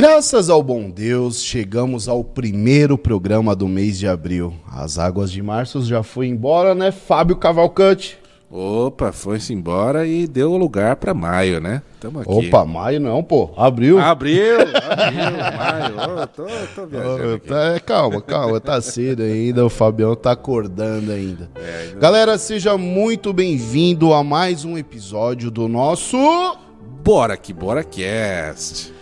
Graças ao bom Deus, chegamos ao primeiro programa do mês de abril. As águas de março já foi embora, né, Fábio Cavalcante? Opa, foi-se embora e deu lugar para maio, né? Tamo aqui. Opa, maio não, pô. Abril. Abril, abril, maio. Oh, tô, tô viajando. Oh, tá, calma, calma, tá cedo ainda. O Fabião tá acordando ainda. É, ainda... Galera, seja muito bem-vindo a mais um episódio do nosso. Bora que Bora Cast.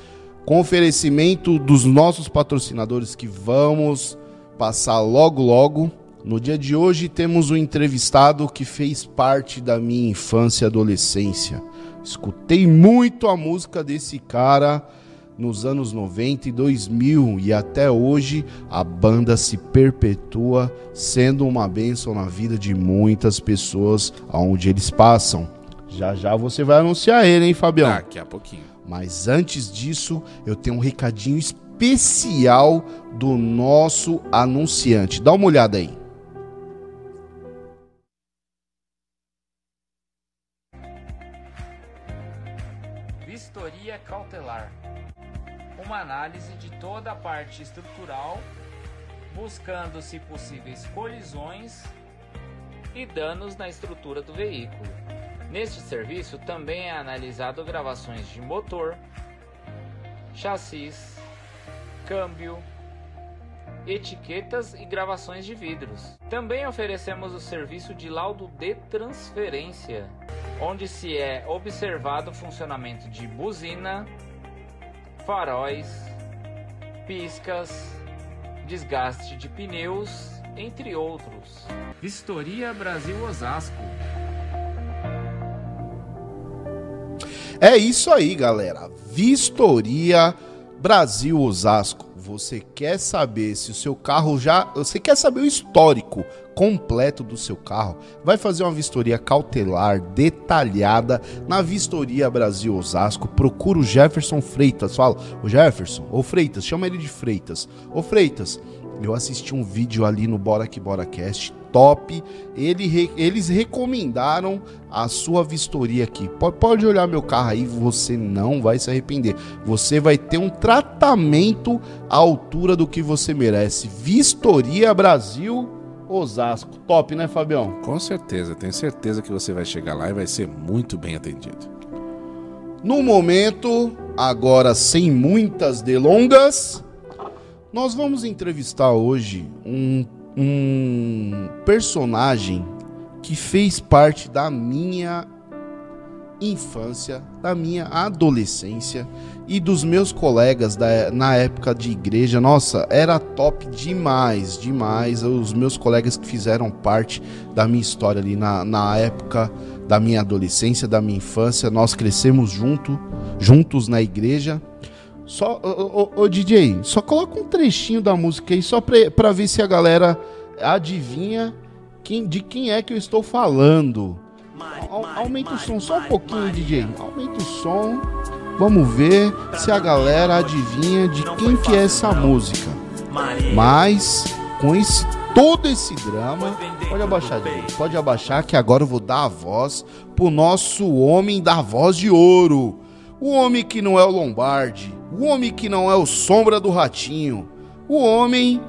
Com oferecimento dos nossos patrocinadores que vamos passar logo logo. No dia de hoje temos um entrevistado que fez parte da minha infância e adolescência. Escutei muito a música desse cara nos anos 90 e 2000 e até hoje a banda se perpetua sendo uma bênção na vida de muitas pessoas aonde eles passam. Já já você vai anunciar ele, hein, Fabião? Daqui a pouquinho. Mas antes disso, eu tenho um recadinho especial do nosso anunciante. Dá uma olhada aí. uma análise de toda a parte estrutural, buscando, se possíveis, colisões e danos na estrutura do veículo. Neste serviço também é analisado gravações de motor, chassis, câmbio, etiquetas e gravações de vidros. Também oferecemos o serviço de laudo de transferência, onde se é observado o funcionamento de buzina, faróis, piscas, desgaste de pneus, entre outros. Vistoria Brasil Osasco. É isso aí, galera. Vistoria Brasil Osasco. Você quer saber se o seu carro já. Você quer saber o histórico completo do seu carro? Vai fazer uma vistoria cautelar detalhada na Vistoria Brasil Osasco. Procura o Jefferson Freitas. Fala, o Jefferson, ou Freitas, chama ele de Freitas. Ô Freitas, eu assisti um vídeo ali no Bora Que Bora Cast top. Ele, eles recomendaram a sua vistoria aqui. Pode, pode olhar meu carro aí, você não vai se arrepender. Você vai ter um tratamento à altura do que você merece. Vistoria Brasil Osasco. Top, né, Fabião? Com certeza, tenho certeza que você vai chegar lá e vai ser muito bem atendido. No momento, agora sem muitas delongas, nós vamos entrevistar hoje um um personagem que fez parte da minha infância, da minha adolescência e dos meus colegas da, na época de igreja. Nossa, era top demais, demais. Os meus colegas que fizeram parte da minha história ali na, na época da minha adolescência, da minha infância. Nós crescemos junto, juntos na igreja. Só, ô, ô, ô, DJ, só coloca um trechinho da música aí, só pra, pra ver se a galera adivinha quem, de quem é que eu estou falando. Aumenta o som só um pouquinho, DJ. Aumenta o som. Vamos ver se a galera adivinha de quem que é essa música. Mas com esse todo esse drama, pode abaixar, DJ. Pode abaixar que agora eu vou dar a voz pro nosso homem da voz de ouro. O homem que não é o Lombardi, o homem que não é o Sombra do Ratinho, o homem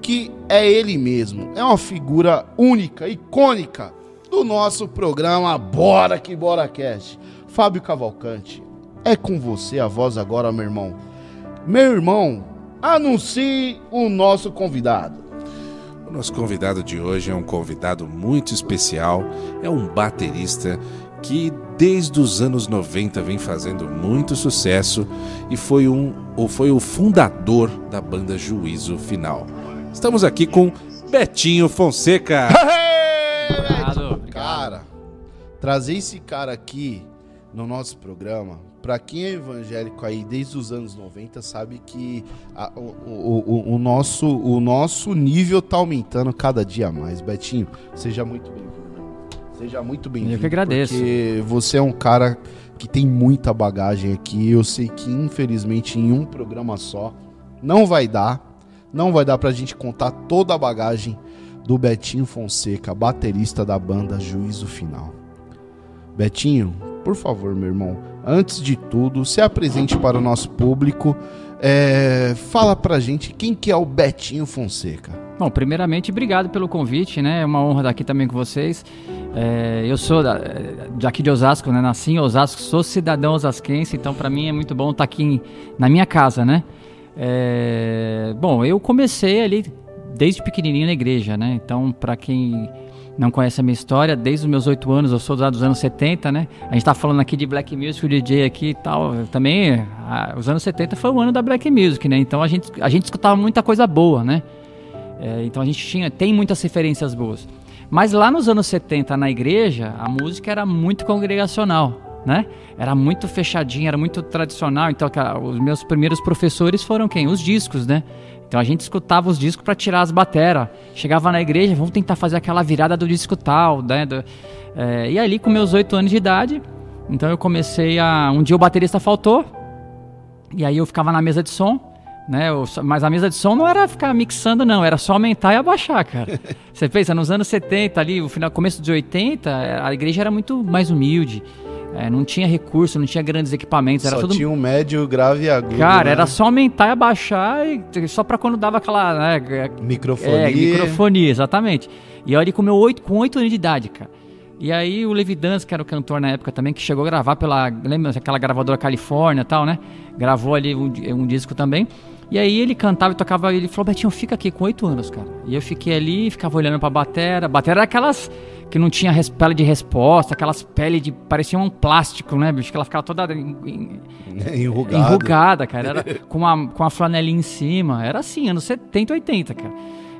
que é ele mesmo. É uma figura única, icônica do nosso programa Bora que Bora Cast. Fábio Cavalcante, é com você a voz agora, meu irmão. Meu irmão, anuncie o nosso convidado. O nosso convidado de hoje é um convidado muito especial, é um baterista que desde os anos 90 vem fazendo muito sucesso e foi, um, ou foi o fundador da banda Juízo Final. Estamos aqui com Betinho Fonseca. Obrigado, Cara, trazer esse cara aqui no nosso programa, para quem é evangélico aí desde os anos 90, sabe que a, o, o, o, nosso, o nosso nível tá aumentando cada dia mais. Betinho, seja muito bem-vindo. Seja muito bem-vindo. Eu que agradeço. Porque você é um cara que tem muita bagagem aqui. Eu sei que, infelizmente, em um programa só não vai dar. Não vai dar pra gente contar toda a bagagem do Betinho Fonseca, baterista da banda Juízo Final. Betinho, por favor, meu irmão, antes de tudo, se apresente para o nosso público. É, fala pra gente quem que é o Betinho Fonseca. Bom, primeiramente, obrigado pelo convite, né? É uma honra estar aqui também com vocês. É, eu sou da, daqui de Osasco, né? Nasci em Osasco, sou cidadão osasquense, então para mim é muito bom estar aqui na minha casa, né? É, bom, eu comecei ali desde pequenininho na igreja, né? Então, para quem não conhece a minha história, desde os meus oito anos, eu sou dos anos 70, né? A gente tá falando aqui de Black Music, o DJ aqui e tal. Também, a, os anos 70 foi o ano da Black Music, né? Então a gente, a gente escutava muita coisa boa, né? É, então a gente tinha, tem muitas referências boas. Mas lá nos anos 70, na igreja, a música era muito congregacional, né? Era muito fechadinha, era muito tradicional. Então, os meus primeiros professores foram quem? Os discos, né? Então a gente escutava os discos para tirar as bateras. Chegava na igreja, vamos tentar fazer aquela virada do disco tal, né? Do, é, e ali com meus oito anos de idade, então eu comecei a. Um dia o baterista faltou, e aí eu ficava na mesa de som, né? Mas a mesa de som não era ficar mixando, não, era só aumentar e abaixar, cara. Você pensa, nos anos 70 ali, o final, começo dos 80, a igreja era muito mais humilde. É, não tinha recurso, não tinha grandes equipamentos. Era só tudo... tinha um médio, grave e agudo. Cara, né? era só aumentar e abaixar, e só pra quando dava aquela. Né, microfonia. É, microfonia, exatamente. E olha, com, meu oito, com 8 anos de idade, cara. E aí o Levi Dance, que era o cantor na época também, que chegou a gravar pela. Lembra aquela gravadora Califórnia e tal, né? Gravou ali um, um disco também. E aí ele cantava e tocava, ele falou, Betinho, fica aqui com oito anos, cara. E eu fiquei ali, ficava olhando pra batera. Batera era aquelas que não tinha pele de resposta, aquelas peles de. parecia um plástico, né, bicho? Que ela ficava toda enrugada. enrugada, cara. Era com a, com a flanelinha em cima. Era assim, anos 70, 80, cara.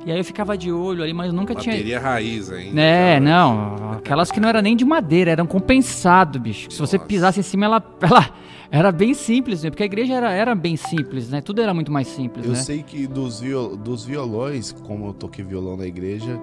E aí eu ficava de olho ali, mas nunca Bateria tinha. raiz ainda. É, não. Aquelas que não eram nem de madeira, eram compensado, bicho. Se você pisasse em cima, ela, ela era bem simples, né? Porque a igreja era, era bem simples, né? Tudo era muito mais simples, eu né? sei que dos, viol, dos violões, como eu toquei violão na igreja,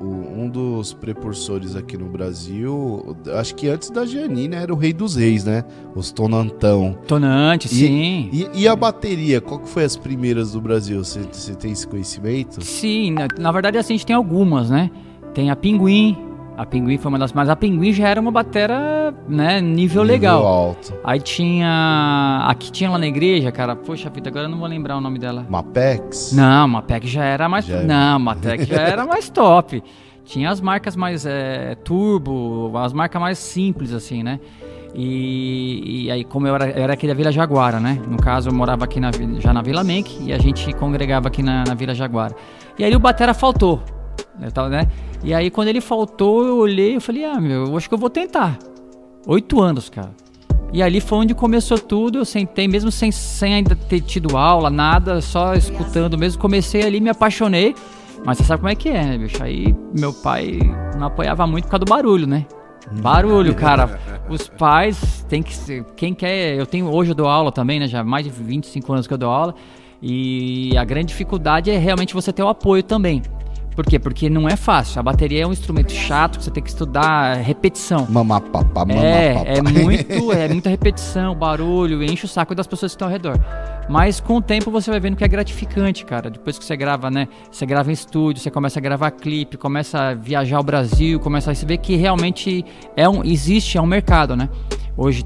um dos precursores aqui no Brasil, acho que antes da Giannina era o Rei dos Reis, né? Os Tonantão. Tonante, e, sim. E, e, a bateria, qual que foi as primeiras do Brasil? Você, você tem esse conhecimento? Sim, na, na, verdade assim, a gente tem algumas, né? Tem a Pinguim, a Pinguim foi uma das, mas a Pinguim já era uma batera, né, nível, nível legal. alto. Aí tinha, aqui tinha lá na igreja, cara, poxa vida, agora eu não vou lembrar o nome dela. Mapex? Não, Mapex já era mais, Já- não, Mapex já era mais top. Tinha as marcas mais é, turbo, as marcas mais simples assim, né? E, e aí, como eu era, eu era aqui da Vila Jaguara, né? No caso, eu morava aqui na, já na Vila Menck e a gente congregava aqui na, na Vila Jaguara. E aí o Batera faltou, eu tava, né? E aí quando ele faltou, eu olhei e falei, ah, meu, eu acho que eu vou tentar. Oito anos, cara. E ali foi onde começou tudo. Eu sentei, mesmo sem, sem ainda ter tido aula, nada, só escutando mesmo. Comecei ali, me apaixonei. Mas você sabe como é que é, né, bicho? Aí meu pai não apoiava muito por causa do barulho, né? Barulho, cara. Os pais tem que ser. Quem quer. Eu tenho. Hoje eu dou aula também, né? Já há mais de 25 anos que eu dou aula. E a grande dificuldade é realmente você ter o apoio também. Por quê? Porque não é fácil. A bateria é um instrumento chato que você tem que estudar é repetição. Mamapá, mamapá. É, é muito, é muita repetição, barulho, enche o saco das pessoas que estão ao redor. Mas com o tempo você vai vendo que é gratificante, cara. Depois que você grava, né? Você grava em estúdio, você começa a gravar clipe, começa a viajar ao Brasil, começa a se ver que realmente é um, existe, é um mercado, né? Hoje,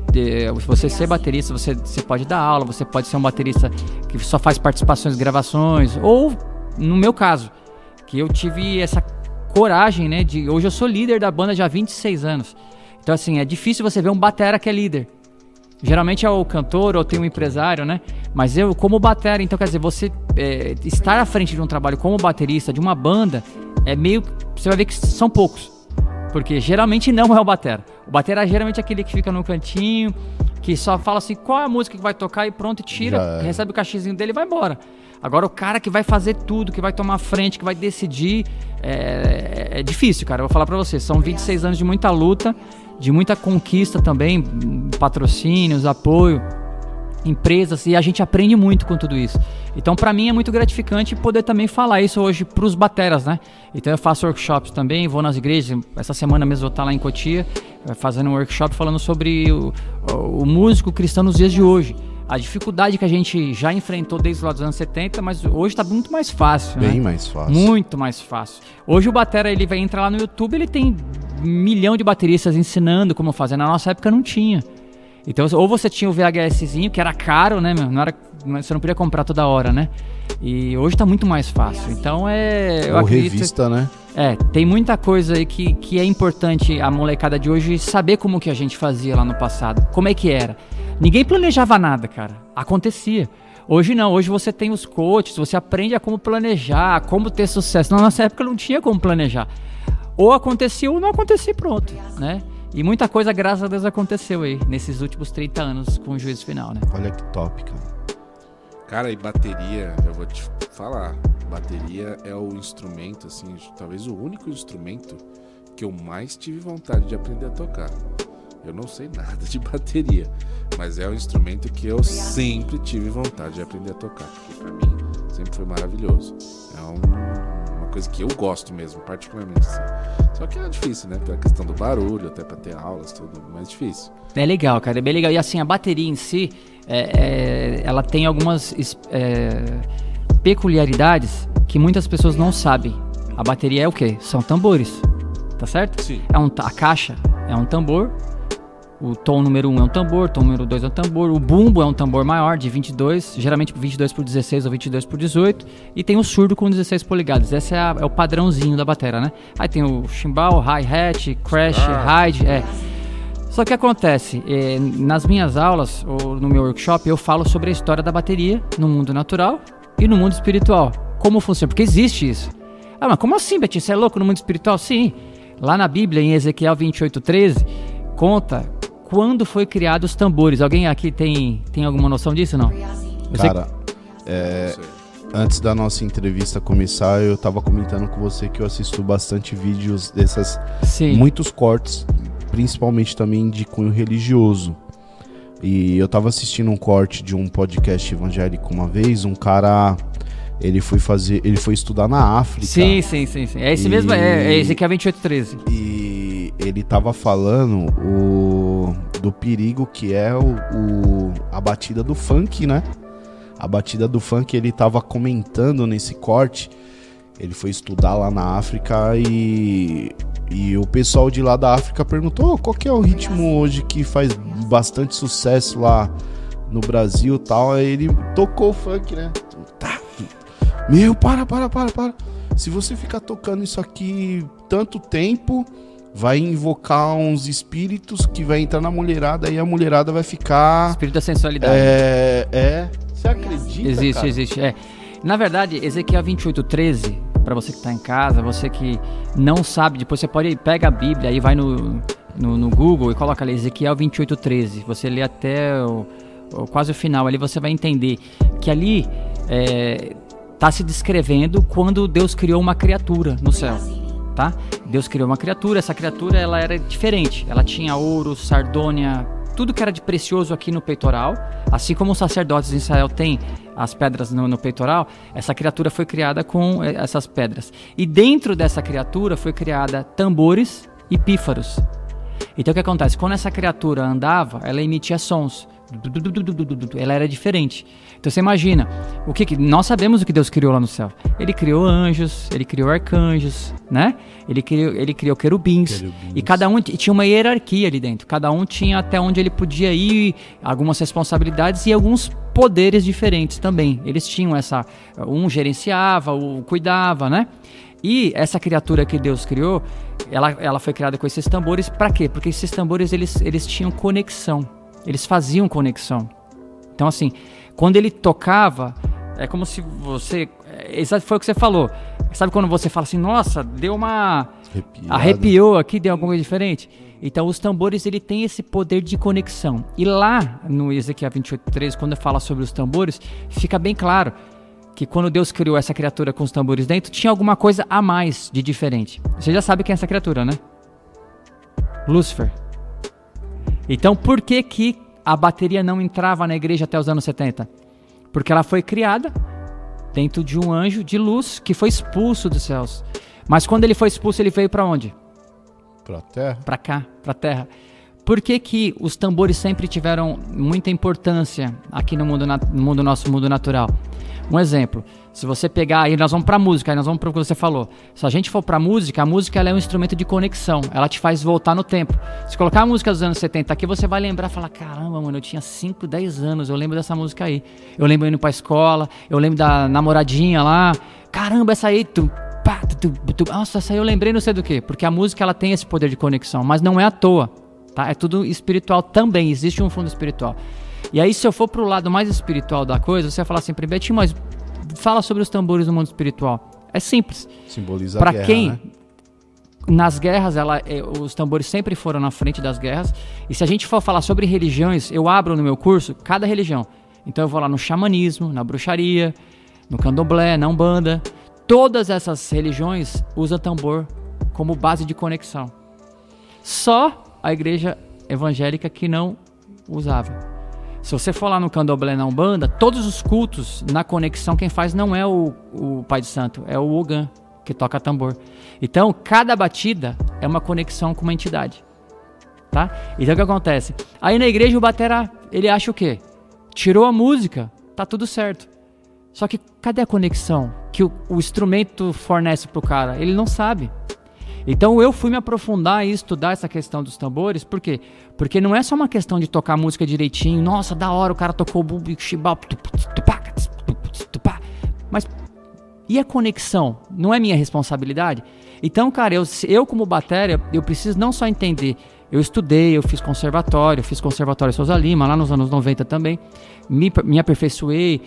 você ser baterista, você, você pode dar aula, você pode ser um baterista que só faz participações, gravações, ou, no meu caso, que eu tive essa coragem, né? De hoje eu sou líder da banda já há 26 anos. Então assim, é difícil você ver um batera que é líder. Geralmente é o cantor ou tem um empresário, né? Mas eu, como batera, então quer dizer, você é, estar à frente de um trabalho como baterista de uma banda é meio. Você vai ver que são poucos. Porque geralmente não é o batera. O batera é geralmente aquele que fica no cantinho, que só fala assim qual é a música que vai tocar e pronto, e Já tira, é. recebe o cachezinho dele e vai embora. Agora o cara que vai fazer tudo, que vai tomar frente, que vai decidir, é, é difícil, cara. Eu vou falar pra você, são 26 anos de muita luta, de muita conquista também, patrocínios, apoio, empresas, e a gente aprende muito com tudo isso. Então pra mim é muito gratificante poder também falar isso hoje pros bateras, né? Então eu faço workshops também, vou nas igrejas, essa semana mesmo eu vou estar lá em Cotia, eh, fazendo um workshop falando sobre o- o músico cristão nos dias de hoje. A dificuldade que a gente já enfrentou desde lá dos anos 70, mas hoje está muito mais fácil, né? Bem mais fácil. Muito mais fácil. Hoje o Batera ele vai entrar lá no YouTube, ele tem um milhão de bateristas ensinando como fazer. Na nossa época não tinha. Então, ou você tinha o VHSzinho, que era caro, né, meu? Não era você não podia comprar toda hora, né? E hoje tá muito mais fácil. Então é. Eu Ou acredito, revista, né? É, tem muita coisa aí que, que é importante a molecada de hoje saber como que a gente fazia lá no passado. Como é que era. Ninguém planejava nada, cara. Acontecia. Hoje não, hoje você tem os coaches, você aprende a como planejar, como ter sucesso. Na nossa época não tinha como planejar. Ou acontecia ou não acontecia e pronto, né? E muita coisa, graças a Deus, aconteceu aí, nesses últimos 30 anos com o juízo final, né? Olha que top, cara. Cara, e bateria, eu vou te falar. Bateria é o instrumento, assim, talvez o único instrumento que eu mais tive vontade de aprender a tocar. Eu não sei nada de bateria, mas é o instrumento que eu sempre tive vontade de aprender a tocar, porque pra mim sempre foi maravilhoso. É um- uma coisa que eu gosto mesmo, particularmente. Assim. Só que é difícil, né? Pela questão do barulho, até pra ter aulas, tudo mais difícil. É legal, cara, é bem legal. E assim, a bateria em si, é- é- ela tem algumas é, peculiaridades que muitas pessoas não sabem. A bateria é o quê? São tambores, tá certo? Sim. É um, a caixa é um tambor, o tom número 1 um é um tambor, o tom número 2 é um tambor, o bumbo é um tambor maior, de 22, geralmente 22 por 16 ou 22 por 18, e tem o surdo com 16 polegadas. Esse é, a- é o padrãozinho da bateria, né? Aí tem o chimbal, hi-hat, crash, ride, é. Só que acontece, eh, nas minhas aulas ou no meu workshop eu falo sobre a história da bateria no mundo natural e no mundo espiritual. Como funciona? Porque existe isso. Ah, mas como assim, Betinho? Você é louco no mundo espiritual? Sim. Lá na Bíblia, em Ezequiel 28:13, conta quando foi criado os tambores. Alguém aqui tem, tem alguma noção disso, não? Eu Cara, é, antes da nossa entrevista começar, eu tava comentando com você que eu assisto bastante vídeos dessas, Sim. muitos cortes, principalmente também de cunho religioso. E eu tava assistindo um corte de um podcast evangélico uma vez, um cara, ele foi fazer, ele foi estudar na África. Sim, sim, sim, sim. É esse E- mesmo, é, é Ezequiel 28:13. E ele tava falando o, do perigo que é o, o- a batida do funk, né? A batida do funk ele tava comentando nesse corte. Ele foi estudar lá na África e, e o pessoal de lá da África perguntou "Ô, qual que é o ritmo hoje que faz bastante sucesso lá no Brasil tal. Aí ele tocou o funk, né? Tá. Meu, para, para, para, para. Se você ficar tocando isso aqui tanto tempo, vai invocar uns espíritos que vai entrar na mulherada e a mulherada vai ficar. Espírito da sensualidade. É. É. Você acredita? Existe, cara? existe. É. Na verdade, Ezequiel 28, 13, para você que tá em casa, você que não sabe, depois você pode pega a Bíblia e vai no, no, no Google e coloca ali Ezequiel 28, 13. Você lê até o, o- quase o final, ali você vai entender que ali é, tá se descrevendo quando Deus criou uma criatura no céu. Tá? Deus criou uma criatura, essa criatura ela era diferente. Ela tinha ouro, sardônia, tudo que era de precioso aqui no peitoral, assim como os sacerdotes de Israel têm as pedras no, no peitoral, essa criatura foi criada com eh, essas pedras. E dentro dessa criatura foi criada tambores e pífaros. Então o que acontece? Quando essa criatura andava, ela emitia sons. Ela era diferente. Então você imagina, o que, que nós sabemos o que Deus criou lá no céu. Ele criou anjos, ele criou arcanjos, né? Ele criou, ele criou querubins, Querubins. E cada um e tinha uma hierarquia ali dentro. Cada um tinha até onde ele podia ir, algumas responsabilidades e alguns poderes diferentes também. Eles tinham essa, um gerenciava, o cuidava, né? E essa criatura que Deus criou, ela, ela foi criada com esses tambores para quê? Porque esses tambores eles, eles tinham conexão. Eles faziam conexão. Então assim, quando ele tocava, é como se você, é, exato foi o que você falou. Sabe quando você fala assim, nossa, deu uma Arrepiado. arrepiou aqui, deu alguma coisa diferente? Então os tambores ele tem esse poder de conexão. E lá no Ezequiel 28:13, quando fala sobre os tambores, fica bem claro que quando Deus criou essa criatura com os tambores dentro, tinha alguma coisa a mais de diferente. Você já sabe quem é essa criatura, né? Lúcifer. Então por que que a bateria não entrava na igreja até os anos 70? Porque ela foi criada dentro de um anjo de luz que foi expulso dos céus. Mas quando ele foi expulso, ele veio para onde? Pra terra. Para cá, para terra. Por que, que os tambores sempre tiveram muita importância aqui no mundo, no mundo nosso mundo natural? Um exemplo, se você pegar aí, nós vamos para música, aí nós vamos para o que você falou. Se a gente for para música, a música é um instrumento de conexão, ela te faz voltar no tempo. Se colocar a música dos anos 70 aqui, você vai lembrar, falar, caramba, mano, eu tinha 5, 10 anos, eu lembro dessa música aí. Eu lembro indo para escola, eu lembro da namoradinha lá, caramba, essa aí, tu, pá, tu, tu, tu, nossa, essa aí eu lembrei não sei do que, porque a música ela tem esse poder de conexão, mas não é à toa, tá? É tudo espiritual também, existe um fundo espiritual. E aí, se eu for pro lado mais espiritual da coisa, você vai falar assim, Betinho, mas fala sobre os tambores no mundo espiritual. É simples. Simboliza Para a guerra, quem né? nas guerras, ela, é, os tambores sempre foram na frente das guerras. E se a gente for falar sobre religiões, eu abro no meu curso cada religião. Então eu vou lá no xamanismo, na bruxaria, no candomblé, na umbanda. Todas essas religiões usam tambor como base de conexão. Só a igreja evangélica que não usava. Se você for lá no candomblé na Umbanda, todos os cultos na conexão, quem faz não é o, o Pai de Santo, é o Ogan, que toca tambor. Então, cada batida é uma conexão com uma entidade. Tá? Então, o que acontece? Aí na igreja o batera, ele acha o quê? Tirou a música, tá tudo certo. Só que cadê a conexão que o, o instrumento fornece pro cara? Ele não sabe. Então eu fui me aprofundar e estudar essa questão dos tambores, por quê? Porque não é só uma questão de tocar música direitinho, nossa, da hora, o cara tocou o bumbo, chibal, mas e a conexão? Não é minha responsabilidade? Então, cara, eu, eu como bateria, eu preciso não só entender, eu estudei, eu fiz conservatório, fiz conservatório Souza Lima, lá nos anos 90 também, me, me aperfeiçoei,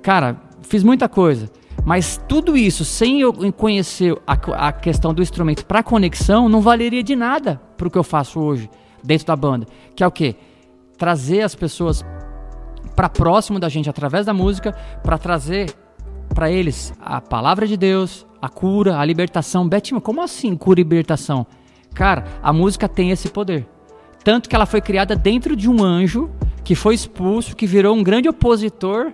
cara, fiz muita coisa. Mas tudo isso, sem eu conhecer a, a questão do instrumento para conexão, não valeria de nada para o que eu faço hoje dentro da banda. Que é o quê? Trazer as pessoas para próximo da gente através da música, para trazer para eles a palavra de Deus, a cura, a libertação. Betima, como assim cura e libertação? Cara, a música tem esse poder. Tanto que ela foi criada dentro de um anjo que foi expulso, que virou um grande opositor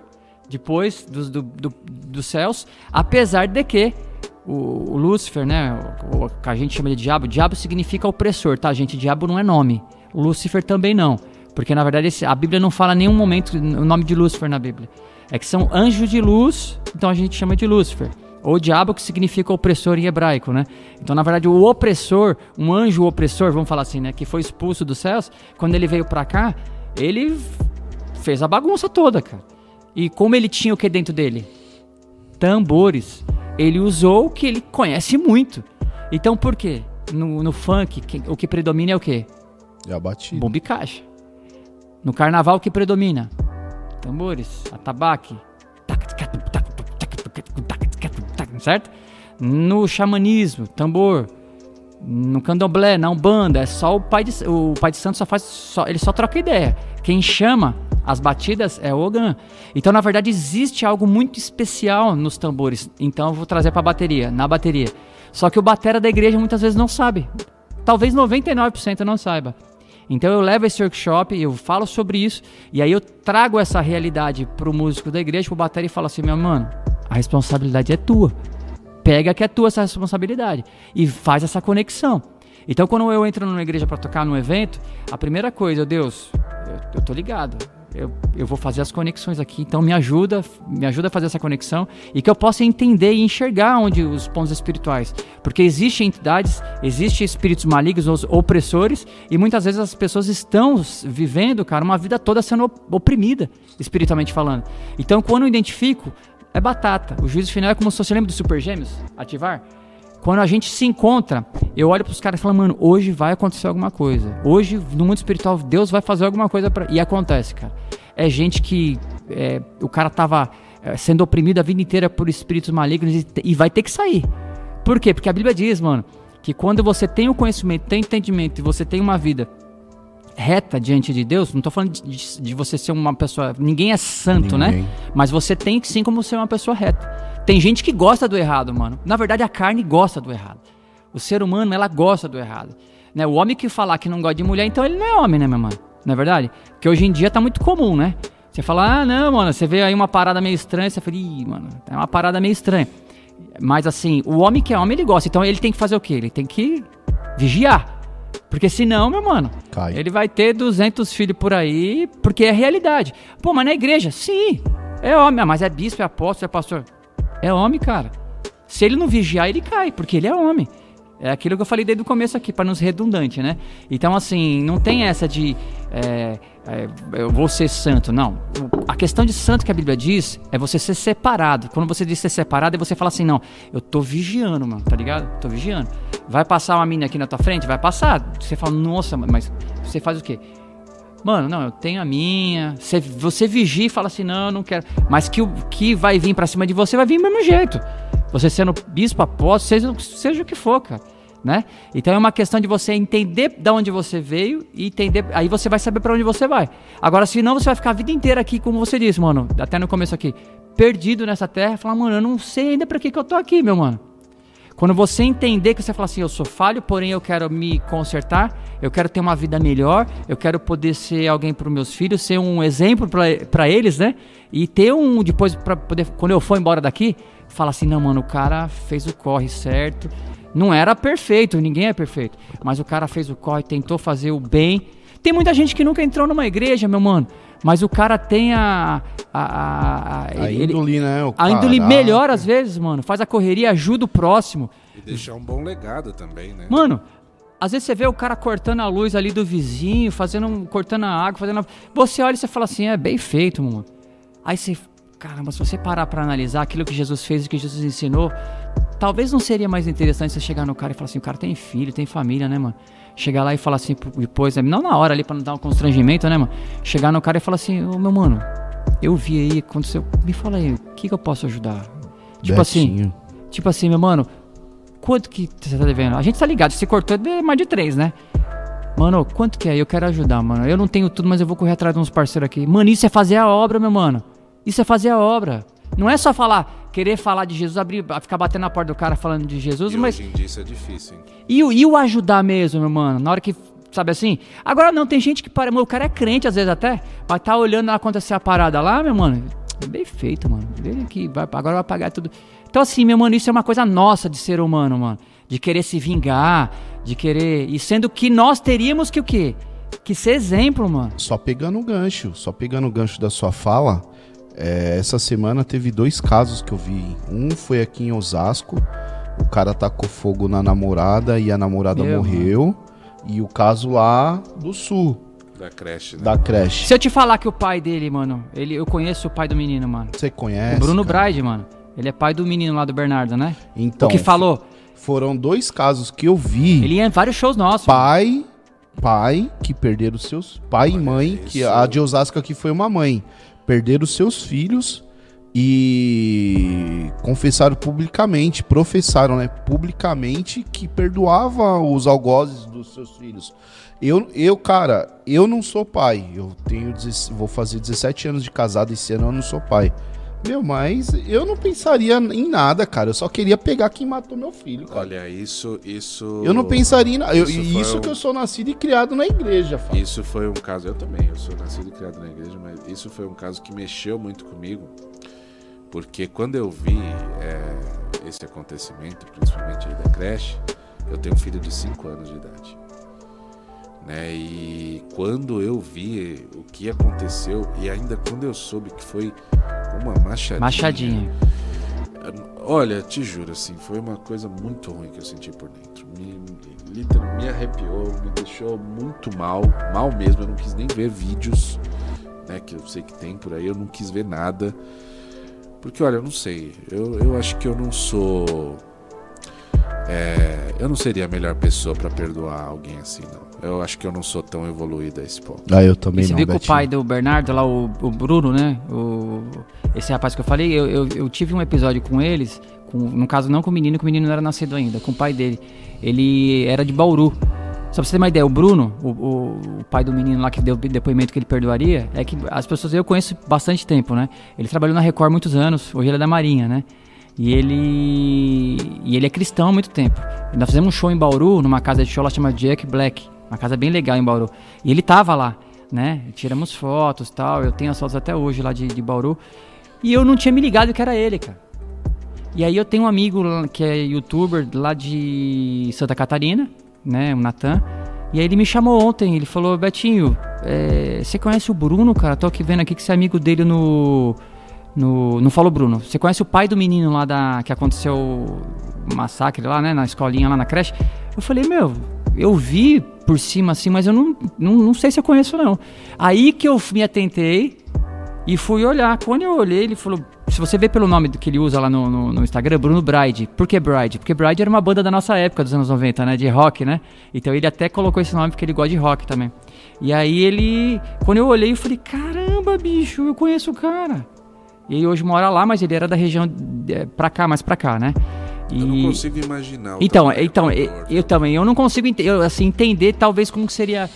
depois dos do, do, do céus, apesar de que o, o Lúcifer, né, o, o, que a gente chama de diabo, diabo significa opressor, tá, gente? Diabo não é nome. O Lúcifer também não, porque na verdade a Bíblia não fala em nenhum momento o nome de Lúcifer na Bíblia. É que são anjos de luz, então a gente chama de Lúcifer. Ou diabo que significa opressor em hebraico, né? Então, na verdade, o opressor, um anjo opressor, vamos falar assim, né, que foi expulso dos céus, quando ele veio para cá, ele fez a bagunça toda, cara. E como ele tinha o que dentro dele? Tambores. Ele usou o que ele conhece muito. Então por quê? No, no funk, que, o que predomina é o quê? É a batida. Bomba e caixa. No carnaval, o que predomina? Tambores, atabaque. Certo? No xamanismo, tambor. No candomblé, na umbanda, é só o pai de, o pai de santo só faz, só, ele só troca ideia. Quem chama as batidas é o Ogan. Então, na verdade, existe algo muito especial nos tambores. Então, eu vou trazer para a bateria, na bateria. Só que o batera da igreja muitas vezes não sabe. Talvez 99% não saiba. Então eu levo esse workshop, eu falo sobre isso, e aí eu trago essa realidade pro músico da igreja, pro batera e falo assim, meu mano, a responsabilidade é tua. Pega que é tua essa responsabilidade e faz essa conexão. Então quando eu entro numa igreja para tocar num evento, a primeira coisa, Deus, eu, eu tô ligado, eu, eu vou fazer as conexões aqui. Então me ajuda, me ajuda a fazer essa conexão e que eu possa entender e enxergar onde os pontos espirituais, porque existem entidades, existem espíritos malignos opressores e muitas vezes as pessoas estão vivendo, cara, uma vida toda sendo oprimida espiritualmente falando. Então quando eu identifico é batata. O juízo final é como se você lembra do Super Gêmeos, ativar. Quando a gente se encontra, eu olho para os caras e falo, mano, hoje vai acontecer alguma coisa. Hoje, no mundo espiritual, Deus vai fazer alguma coisa para E acontece, cara. É gente que é, o cara tava é, sendo oprimido a vida inteira por espíritos malignos e, e vai ter que sair. Por quê? Porque a Bíblia diz, mano, que quando você tem o conhecimento, tem entendimento e você tem uma vida reta diante de Deus, não estou falando de, de, de, você ser uma pessoa. Ninguém é santo, né? ninguém. né? Mas você tem que sim como ser uma pessoa reta. Tem gente que gosta do errado, mano. Na verdade, a carne gosta do errado. O ser humano, ela gosta do errado. Né? O homem que falar que não gosta de mulher, então ele não é homem, né, meu mano? Não é verdade? Porque hoje em dia tá muito comum, né? Você fala, ah, não, mano, você vê aí uma parada meio estranha, você fala, ih, mano, é uma parada meio estranha. Mas assim, o homem que é homem, ele gosta. Então ele tem que fazer o quê? Ele tem que vigiar. Porque senão, meu mano, Cai. ele vai ter 200 filhos por aí, porque é realidade. Pô, mas na igreja, sim, é homem, ah, mas é bispo, é apóstolo, é pastor. É homem, cara. Se ele não vigiar, ele cai, porque ele é homem. É aquilo que eu falei desde o começo aqui, para nos redundante, né? Então, assim, não tem essa de é, é, eu vou ser santo. Não. A questão de santo que a Bíblia diz é você ser separado. Quando você diz ser separado, é você fala assim: não, eu tô vigiando, mano, tá ligado? Tô vigiando. Vai passar uma mina aqui na tua frente? Vai passar. Você fala, nossa, mas você faz o quê? Mano, não, eu tenho a minha. Você, você vigia e fala assim: não, eu não quero. Mas que o que vai vir pra cima de você vai vir do mesmo jeito. Você sendo bispo, apóstolo, seja, seja o que for, cara. Né? Então é uma questão de você entender de onde você veio e entender. Aí você vai saber pra onde você vai. Agora, senão você vai ficar a vida inteira aqui, como você disse, mano, até no começo aqui, perdido nessa terra, falar, mano, eu não sei ainda pra que, que eu tô aqui, meu mano. Quando você entender que você fala assim, eu sou falho, porém eu quero me consertar, eu quero ter uma vida melhor, eu quero poder ser alguém para os meus filhos, ser um exemplo para eles, né? E ter um depois para poder, quando eu for embora daqui, falar assim, não, mano, o cara fez o corre certo. Não era perfeito, ninguém é perfeito, mas o cara fez o corre, tentou fazer o bem. Tem muita gente que nunca entrou numa igreja, meu mano, mas o cara tem a a, a, a- A ele- índole, né? o a índole melhor às vezes, mano. Faz a correria, ajuda o próximo. E deixar um bom legado também, né? Mano, às vezes você vê o cara cortando a luz ali do vizinho, fazendo um, cortando a água, fazendo. a- Você olha e você fala assim, é bem feito, mano. Aí você, caramba, se você parar pra analisar aquilo que Jesus fez e que Jesus ensinou, talvez não seria mais interessante você chegar no cara e falar assim, o cara tem filho, tem família, né, mano? Chegar lá e falar assim, depois, né, não na hora ali pra não dar um constrangimento, né, mano? Chegar no cara e falar assim, ô meu mano, eu vi aí, aconteceu. Me fala aí, o que, que eu posso ajudar? Tipo assim, Betinho. Tipo assim, meu mano, quanto que você tá devendo? A gente tá ligado, se cortou é mais de três, né? Mano, quanto que é? Eu quero ajudar, mano. Eu não tenho tudo, mas eu vou correr atrás de uns parceiros aqui. Mano, isso é fazer a obra, meu mano. Isso é fazer a obra. Não é só falar, querer falar de Jesus, abrir, ficar batendo na porta do cara falando de Jesus, E mas. hoje em dia isso é difícil, hein? E, o- e o ajudar mesmo, meu mano? Na hora que. Sabe assim? Agora não, tem gente que para. O cara é crente às vezes até, mas tá olhando lá acontecer a parada lá, meu mano. Bem feito, mano. Ele que vai, agora vai pagar tudo. Então, assim, meu mano, isso é uma coisa nossa de ser humano, mano. De querer se vingar, de querer. E sendo que nós teríamos que o quê? Que ser exemplo, mano. Só pegando o gancho, só pegando o gancho da sua fala, é, essa semana teve dois casos que eu vi. Um foi aqui em Osasco, o cara tacou fogo na namorada e a namorada Meu, morreu. E o caso lá do sul, Da creche, né? da creche. Se eu te falar que o pai dele, mano, ele, eu conheço o pai do menino, mano. Você conhece? o Bruno cara? Bride, mano. Ele é pai do menino lá do Bernardo, né? Então, o que falou. foram dois casos que eu vi. Ele ia em vários shows nossos. mano. pai, pai que perderam seus pai e mãe, que isso. a de Osasco aqui foi uma mãe, perderam seus filhos e confessaram publicamente, professaram, né, publicamente que perdoava os algozes dos seus filhos. Eu, eu, cara, eu não sou pai. Eu tenho 16 vou fazer 17 anos de casado esse ano, eu não sou pai. Meu, mas eu não pensaria em nada, cara. Eu só queria pegar quem matou meu filho, cara. Olha, isso, isso. Eu não pensaria em nada. Eu- Isso Isso, foi um- que eu sou nascido e criado na igreja, Fábio. Isso foi um caso, eu também, eu sou nascido e criado na igreja, mas isso foi um caso que mexeu muito comigo, porque quando eu vi é, esse acontecimento, principalmente aí da creche, eu tenho um filho de 5 anos de idade. Né? E quando eu vi o que aconteceu, e ainda quando eu soube que foi uma machadinha. Machadinha. Olha, te juro, assim, foi uma coisa muito ruim que eu senti por dentro. Me, liter- me arrepiou, me deixou muito mal, mal mesmo. Eu não quis nem ver vídeos, né, que eu sei que tem por aí, eu não quis ver nada. Porque, olha, eu não sei, eu, eu acho que eu não sou. é, eu não seria a melhor pessoa pra perdoar alguém assim, não. Eu acho que eu não sou tão evoluído a esse ponto. Ah, eu também E você não, viu que o pai do Bernardo, lá, o, o Bruno, né? O, esse rapaz que eu falei, eu, eu, eu tive um episódio com eles, com, no caso não com o menino, que o menino não era nascido ainda, com o pai dele. Ele era de Bauru. Só pra você ter uma ideia, o Bruno, o, o, o pai do menino lá que deu depoimento que ele perdoaria, é que as pessoas eu conheço bastante tempo, né? Ele trabalhou na Record muitos anos, hoje ele é da Marinha, né? E ele. E ele é cristão há muito tempo. Nós fizemos um show em Bauru, numa casa de show lá chama Jack Black. Uma casa bem legal em Bauru. E ele tava lá, né? Tiramos fotos tal. Eu tenho as fotos até hoje lá de, de Bauru. E eu não tinha me ligado que era ele, cara. E aí eu tenho um amigo que é youtuber lá de Santa Catarina, né? O Natan. E aí ele me chamou ontem, ele falou, Betinho, é, você conhece o Bruno, cara? Tô aqui vendo aqui que você é amigo dele no. No, não falou Bruno. Você conhece o pai do menino lá da. que aconteceu o massacre lá, né? Na escolinha, lá na creche? Eu falei, meu, eu vi por cima assim, mas eu não, não, não sei se eu conheço, não. Aí que eu me atentei e fui olhar. Quando eu olhei, ele falou. Se você vê pelo nome que ele usa lá no, no, no Instagram, Bruno Bride. Por que Bride? Porque Bride era uma banda da nossa época, dos anos 90, né? De rock, né? Então ele até colocou esse nome porque ele gosta de rock também. E aí ele. Quando eu olhei, eu falei: caramba, bicho, eu conheço o cara. E hoje mora lá, mas ele era da região é, pra cá, mais pra cá, né? E... Eu não consigo imaginar. Então, então eu, eu, também, eu não consigo eu, assim, entender talvez como que seria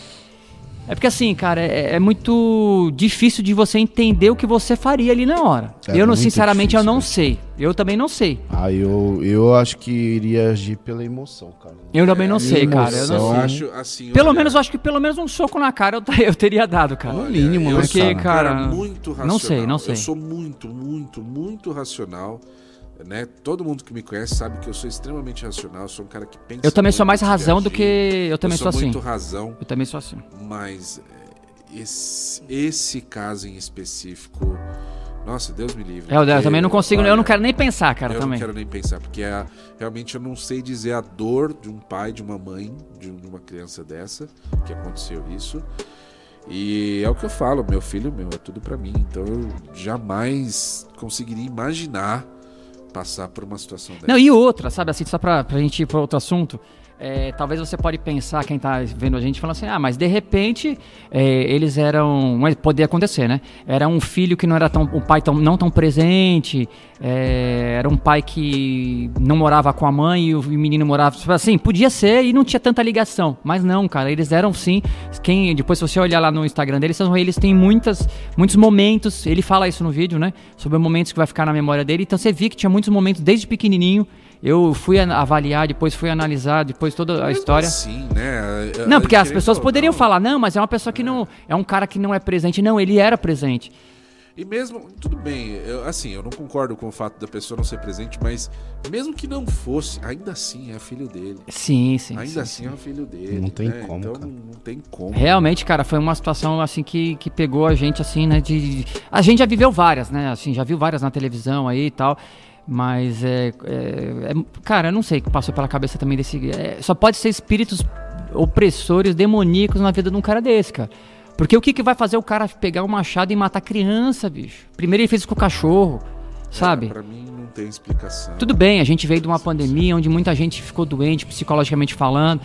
é porque assim, cara, é, é, muito difícil de você entender o que você faria ali na hora. É eu, não, sinceramente, difícil, eu não né? sei. Eu também não sei. Ah, eu, eu acho que iria agir pela emoção, cara. Eu também não é, sei, emoção, cara. Eu não sei. Acho, assim, pelo olha, menos, eu acho que pelo menos um soco na cara eu, eu teria dado, cara. no mínimo, eu porque, cara, cara, muito racional. Não sei, não sei. Eu sou muito, muito, muito racional. Né? Todo mundo que me conhece sabe que eu sou extremamente racional, sou um cara que pensa. Eu também sou mais razão do que eu também eu sou, sou assim. muito razão. Eu também sou assim. Mas eh, esse, esse caso em específico, nossa, Deus me livre. É, eu, eu também não consigo, olha, eu não quero nem pensar, cara, eu também. Eu não quero nem pensar, porque é, realmente eu não sei dizer a dor de um pai, de uma mãe, de uma criança dessa, que aconteceu isso. E é o que eu falo, meu filho, meu, é tudo para mim. Então eu jamais conseguiria imaginar passar por uma situação dessa. Não, e outra, sabe assim, só pra, pra gente ir para outro assunto, é, talvez você pode pensar, quem está vendo a gente, falando assim, ah, mas de repente é, eles eram, mas poderia acontecer, né? Era um filho que não era tão, um pai tão, não tão presente, é, era um pai que não morava com a mãe e o menino morava, assim, podia ser e não tinha tanta ligação, mas não, cara, eles eram sim, quem, depois se você olhar lá no Instagram deles, eles têm muitas, muitos momentos, ele fala isso no vídeo, né? Sobre momentos que vai ficar na memória dele, então você viu que tinha muitos momentos desde pequenininho, eu fui avaliar, depois fui analisar, depois toda a história. Sim, né? Não, porque as pessoas poderiam falar, não, mas é uma pessoa que não. É um cara que não é presente. Não, ele era presente. E mesmo, tudo bem, eu, assim, eu não concordo com o fato da pessoa não ser presente, mas mesmo que não fosse, ainda assim é filho dele. Sim, sim. Ainda sim, assim sim. é filho dele. Não tem né? como. Então cara. não tem como. Realmente, cara, foi uma situação assim que, que pegou a gente, assim, né? De, a gente já viveu várias, né? Assim, já viu várias na televisão aí e tal. Mas é, é, é, Cara, eu não sei o que passou pela cabeça também desse. É, só pode ser espíritos opressores, demoníacos na vida de um cara desse, cara. Porque o que, que vai fazer o cara pegar um machado e matar criança, bicho? Primeiro ele fez isso com o cachorro, sabe? É, pra mim não tem explicação. Tudo bem, a gente veio de uma pandemia onde muita gente ficou doente, psicologicamente falando,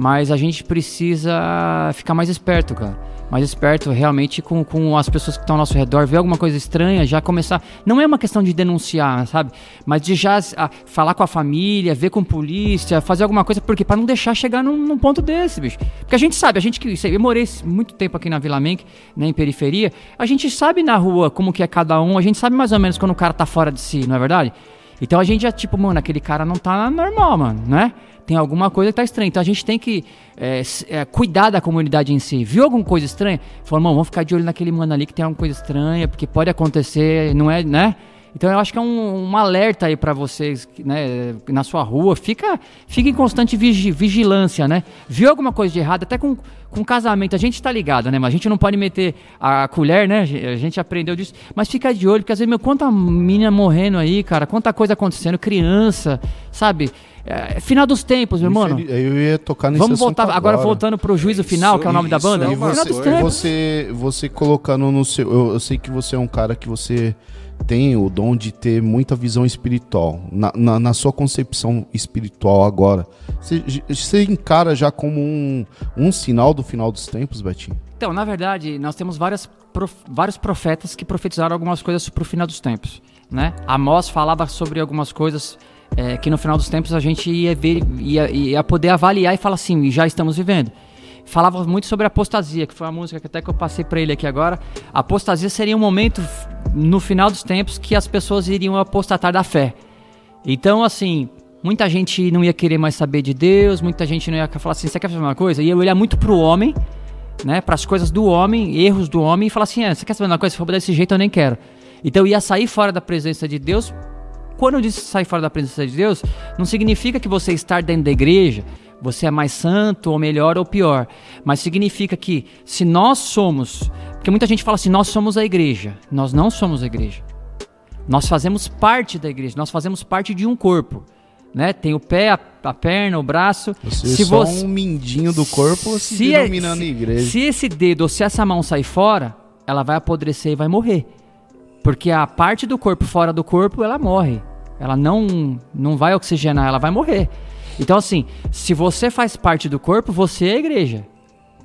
mas a gente precisa ficar mais esperto, cara mais esperto realmente com, com as pessoas que estão ao nosso redor, ver alguma coisa estranha, já começar. Não é uma questão de denunciar, sabe? Mas de já a, falar com a família, ver com a polícia, fazer alguma coisa, porque para não deixar chegar num, num, ponto desse, bicho. Porque a gente sabe, a gente que. Eu morei muito tempo aqui na Vila Menck, né, em periferia, a gente sabe na rua como que é cada um, a gente sabe mais ou menos quando o cara tá fora de si, não é verdade? Então a gente já, tipo, mano, aquele cara não tá normal, mano, né? Tem alguma coisa que tá estranha. Então a gente tem que é, é, cuidar da comunidade em si. Viu alguma coisa estranha? Falou, mano, vamos ficar de olho naquele mano ali que tem alguma coisa estranha, porque pode acontecer, não é, né? Então eu acho que é um, um alerta aí para vocês, né, na sua rua, fica, fica em constante vigi, vigilância, né? Viu alguma coisa de errado, até com, com casamento, a gente tá ligado, né? Mas a gente não pode meter a colher, né? A gente aprendeu disso, mas fica de olho, porque às vezes, meu, quanta menina morrendo aí, cara, quanta coisa acontecendo, criança, sabe? É, final dos tempos, meu mano. Eu ia tocar nesse Vamos voltar agora, agora voltando pro juízo final, isso, que é o nome da banda. E você, você, você colocando no seu, eu, eu sei que você é um cara que você tem o dom de ter muita visão espiritual. Na, na, na sua concepção espiritual agora, você, você encara já como um, um sinal do final dos tempos, Betinho? Então, na verdade, nós temos várias, prof, vários profetas que profetizaram algumas coisas para o final dos tempos. Né? Amós falava sobre algumas coisas é, que no final dos tempos a gente ia, ver, ia, ia poder avaliar e falar assim, já estamos vivendo falava muito sobre apostasia, que foi uma música que até que eu passei para ele aqui agora. Apostasia seria um momento no final dos tempos que as pessoas iriam apostatar da fé. Então, assim, muita gente não ia querer mais saber de Deus, muita gente não ia falar assim, você quer fazer uma coisa? Ia olhar muito pro homem, né, para as coisas do homem, erros do homem e falar assim, é, você quer saber uma coisa? Se for desse jeito eu nem quero. Então ia sair fora da presença de Deus. Quando eu disse sair fora da presença de Deus, não significa que você estar dentro da igreja, você é mais santo ou melhor ou pior, mas significa que se nós somos, porque muita gente fala assim, nós somos a igreja, nós não somos a igreja. Nós fazemos parte da igreja, nós fazemos parte de um corpo. Né? Tem o pé, a, a perna, o braço. Você se é só você, um mindinho do corpo se, se, é- denominando se- igreja. se esse dedo ou se essa mão sair fora, ela vai apodrecer e vai morrer. Porque a parte do corpo fora do corpo, ela morre. Ela não, não vai oxigenar, ela vai morrer. Então, assim, se você faz parte do corpo, você é igreja.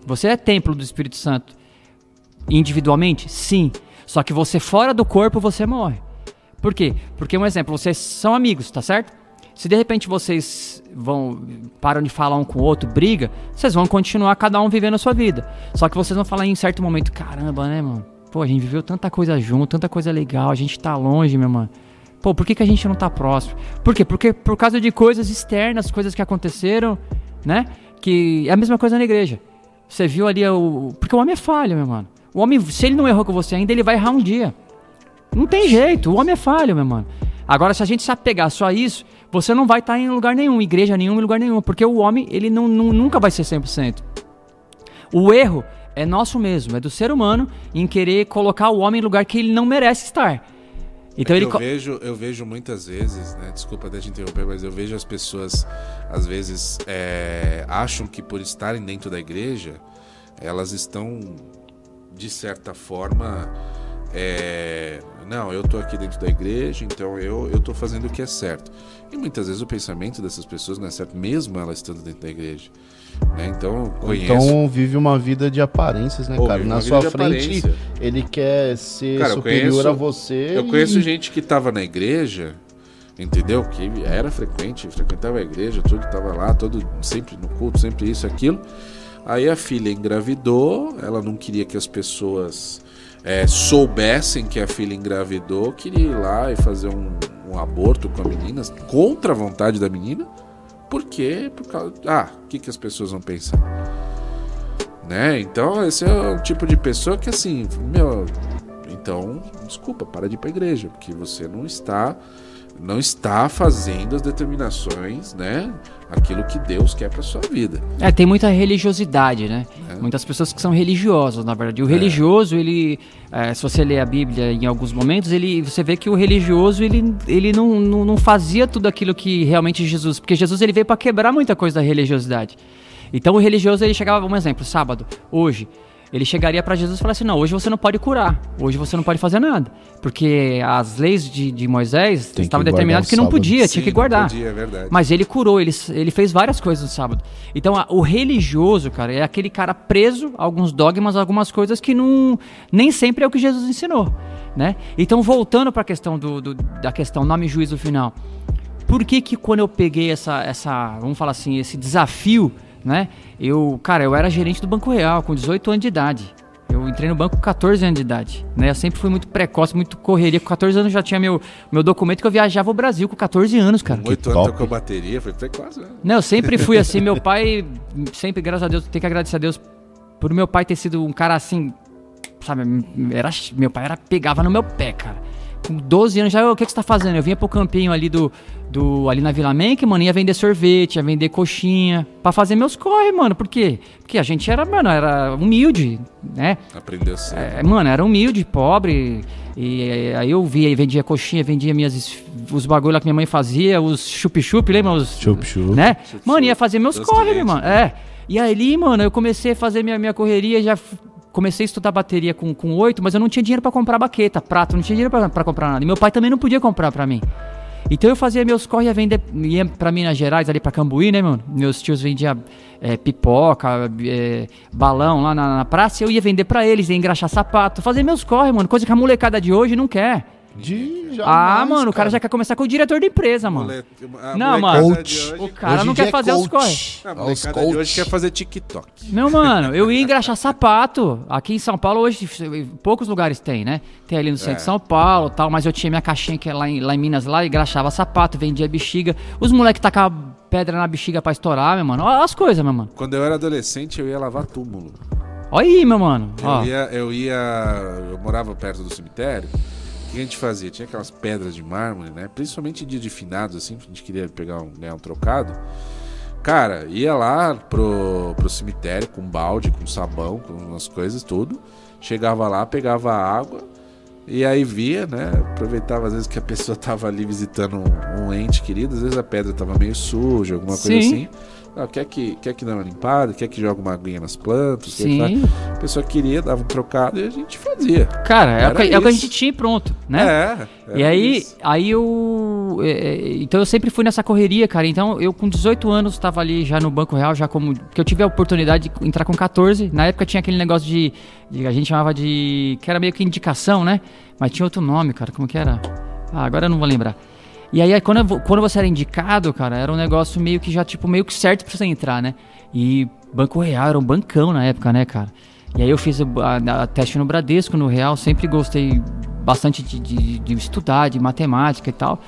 Você é templo do Espírito Santo. Individualmente? Sim. Só que você fora do corpo, você morre. Por quê? Porque, um exemplo, vocês são amigos, tá certo? Se de repente vocês vão param de falar um com o outro, briga, vocês vão continuar cada um vivendo a sua vida. Só que vocês vão falar em certo momento, caramba, né, mano? Pô, a gente viveu tanta coisa junto, tanta coisa legal, a gente tá longe, meu mano. Pô, por que, que a gente não tá próximo? Por quê? Porque por causa de coisas externas, coisas que aconteceram, né? Que é a mesma coisa na igreja. Você viu ali o. Porque o homem é falho, meu mano. O homem, se ele não errou com você ainda, ele vai errar um dia. Não tem jeito, o homem é falho, meu mano. Agora, se a gente se apegar só a isso, você não vai estar em lugar nenhum, igreja nenhuma, lugar nenhum. Porque o homem, ele não, não- nunca vai ser 100%. O erro é nosso mesmo, é do ser humano em querer colocar o homem em lugar que ele não merece estar. Então É ele. eu, vejo, eu vejo muitas vezes, né? Desculpa até te interromper, mas eu vejo as pessoas, às vezes, é, acham que por estarem dentro da igreja, elas estão, de certa forma, é, não, eu tô aqui dentro da igreja, então eu, eu tô fazendo o que é certo. E muitas vezes o pensamento dessas pessoas não é certo, mesmo elas estando dentro da igreja. Né? Então, conheço. Então vive uma vida de aparências, né, Pô, cara? Na sua frente, ele quer ser Cara, superior conheço- a você. Eu conheço e- gente que tava na igreja, entendeu? Que era frequente, frequentava a igreja, tudo tava lá, todo sempre no culto, sempre isso, aquilo. Aí a filha engravidou, ela não queria que as pessoas é, soubessem que a filha engravidou, queria ir lá e fazer um, um aborto com a menina, contra a vontade da menina. Por quê? Por causa. Ah, o que, que as pessoas vão pensar? Né? Então, esse é o tipo de pessoa que, assim, meu. Então, desculpa, para de ir pra igreja, porque você não está. Não está fazendo as determinações, né? Aquilo que Deus quer pra sua vida. É, tem muita religiosidade, né? É. Muitas pessoas que são religiosas, na verdade. O religioso, ele, é, se você ler a Bíblia em alguns momentos, ele, você vê que o religioso, ele, ele não, não, não fazia tudo aquilo que realmente Jesus... Porque Jesus, ele veio para quebrar muita coisa da religiosidade. Então, o religioso, ele chegava, um exemplo, sábado, hoje... Ele chegaria para Jesus e falaria assim: Não, hoje você não pode curar, hoje você não pode fazer nada. Porque as leis de, de Moisés que estavam determinadas que não podia, tinha Sim, que não guardar. podia, é verdade. Mas ele curou, ele, ele fez várias coisas no sábado. Então, a- o religioso, cara, é aquele cara preso a alguns dogmas, a algumas coisas que não nem sempre é o que Jesus ensinou, né? Então, voltando para a questão do, do- da questão nome e juízo final. Por que que quando eu peguei essa essa, vamos falar assim, esse desafio, né? Eu, cara, eu era gerente do Banco Real com 18 anos de idade. Eu entrei no banco com 14 anos de idade, né? Eu sempre fui muito precoce, muito correria. Com 14 anos eu já tinha meu, meu documento que eu viajava o Brasil com 14 anos, cara. Com oito anos tocou bateria, foi precoce, né? Não, eu sempre fui assim. Meu pai, sempre, graças a Deus, tenho que agradecer a Deus por meu pai ter sido um cara assim, sabe? Era, meu pai era, pegava no meu pé, cara. Com 12 anos já, "Ô, o que, que você tá fazendo? Eu vinha pro campinho ali do, do ali na Vila Menck, mano, ia vender sorvete, ia vender coxinha, pra fazer meus corre, mano. Por quê? Porque a gente era, mano, era humilde, né? Aprendeu cedo. É, mano, era humilde, pobre. E aí eu via, vendia coxinha, vendia minhas, os bagulho lá que minha mãe fazia, os chup-chup, lembra? Os, Chup-chup. Né? Chup-chup. Mano, ia fazer meus corre, mano. É. E ali, mano, eu comecei a fazer minha, minha correria, já comecei a estudar bateria com, com 8, mas eu não tinha dinheiro pra comprar baqueta, prato, não tinha dinheiro pra comprar nada. E meu pai também não podia comprar pra mim. Então eu fazia meus corre, ia vender, ia pra Minas Gerais, ali pra Cambuí, né, mano? Meus tios vendiam é, pipoca, é, balão lá na, na praça, eu ia vender pra eles, ia engraxar sapato, fazer meus corre, mano, coisa que a molecada de hoje não quer. De ah, jamais, mano, o cara já quer começar com o diretor da empresa, mano. Mole- a Não, mano. hoje- O cara Hoje não quer é fazer os coach. corre. A Os molecada de coach. hoje quer fazer TikTok. Não, mano, eu ia engraxar sapato. Aqui em São Paulo hoje poucos lugares tem, né? Tem ali no centro É. de São Paulo tal, mas eu tinha minha caixinha que é lá em, lá em Minas lá, e engraxava sapato, vendia bexiga. Os moleques tacavam pedra na bexiga pra estourar, meu mano. Olha as coisas, meu mano. Quando eu era adolescente, eu ia lavar túmulo. Olha aí, meu mano. Ó. Eu ia, eu ia. Eu morava perto do cemitério. O que a gente fazia? Tinha aquelas pedras de mármore, né? Principalmente em dia de finados, assim, a gente queria pegar um, ganhar um trocado. Cara, ia lá pro, pro cemitério com balde, com sabão, com umas coisas, tudo. Chegava lá, pegava água e aí via, né? Aproveitava às vezes que a pessoa tava ali visitando um, um ente querido, às vezes a pedra tava meio suja, alguma coisa Sim. assim. Ah, quer, que, quer que dê uma limpada, quer que joga uma aguinha nas plantas, que Sim. a pessoa queria, dava um trocado e a gente fazia. Cara, é, o que, é o que a gente tinha pronto, né? É. E aí, isso. aí eu. é, é, então eu sempre fui nessa correria, cara. Então eu com 18 anos estava ali já no Banco Real, já como. Porque eu tive a oportunidade de entrar com 14. Na época tinha aquele negócio de. de- a gente chamava de. que era meio que indicação, né? Mas tinha outro nome, cara. Como que era? Ah, agora eu não vou lembrar. E aí, quando, quando você era indicado, cara, era um negócio meio que já, tipo, meio que certo pra você entrar, né? E Banco Real era um bancão na época, né, cara? E aí eu fiz o- a, a teste no Bradesco, no Real, sempre gostei bastante de, de- de estudar, de matemática e tal.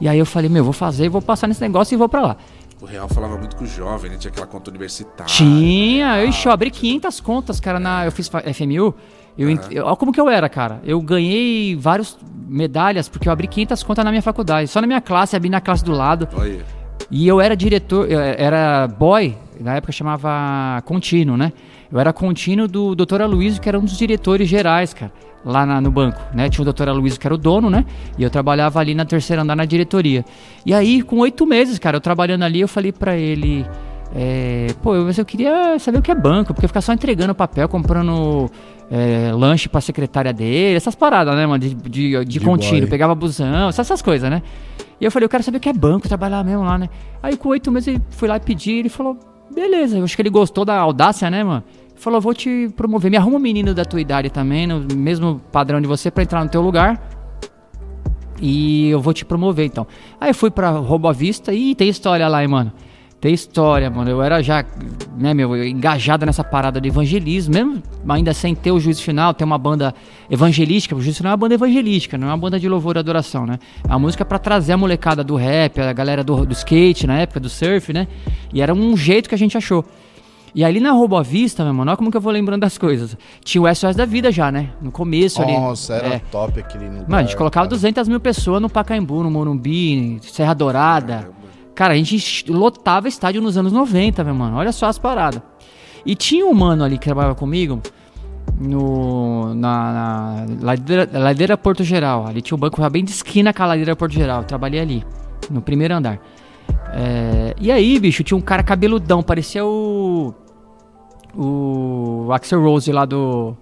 E aí eu falei, meu, vou fazer, vou passar nesse negócio e vou pra lá. O Real falava muito com o jovem, né? Tinha aquela conta universitária. Tinha, eu, Ah, eu abri 500 contas, cara, na, eu fiz FMU. Eu, ent- eu- olha como que eu era, cara. Eu ganhei várias medalhas porque eu abri 500 contas na minha faculdade. Só na minha classe, abri na classe do lado. Olha. E eu era diretor, eu era boy, na época chamava contínuo, né? Eu era contínuo do Dr. Aloysio, que era um dos diretores gerais, cara, lá na- no banco, né? Tinha o Dr. Aloysio que era o dono, né? E eu trabalhava ali na terceira andar na diretoria. E aí, com oito meses, cara, eu trabalhando ali, eu falei pra ele, é, pô, eu, mas eu queria saber o que é banco, porque ficar só entregando papel, comprando é, lanche pra secretária dele, essas paradas, né, mano, de, de, de, De contínuo, boy. pegava busão, essas, coisas, né? E eu falei, eu quero saber o que é banco, trabalhar mesmo lá, né? Aí com oito meses ele foi lá e ele falou, beleza, eu acho que ele gostou da audácia, né, mano? Ele falou, vou te promover, me arruma um menino da tua idade também, no mesmo padrão de você, pra entrar no teu lugar. E eu vou te promover, então. Aí eu fui pra Robo Vista e tem história lá, hein, mano. Tem história, mano. Eu era já, né, meu, eu engajado nessa parada de evangelismo, mesmo ainda sem ter o juízo final, ter uma banda evangelística. O juízo final é uma banda evangelística, não é uma banda de louvor e adoração, né? É uma música pra trazer a molecada do rap, a galera do, do skate na época, do surf, né? E era um jeito que a gente achou. E ali na Robo Vista, meu mano, olha como que eu vou lembrando das coisas. Tinha o SOS da vida já, né? No começo ali. Nossa, era É. top aquele lugar. Mano, a gente colocava cara. 200 mil pessoas no Pacaembu, no Morumbi, Serra Dourada. Cara, a gente lotava estádio nos anos 90, meu mano. Olha só as paradas. E tinha um mano ali que trabalhava comigo no, na, na ladeira, ladeira Porto Geral. Ali tinha um banco bem de esquina com a ladeira Porto Geral. Eu trabalhei ali, no primeiro andar. É, e aí, bicho, tinha um cara cabeludão, parecia o. O Axel Rose lá do.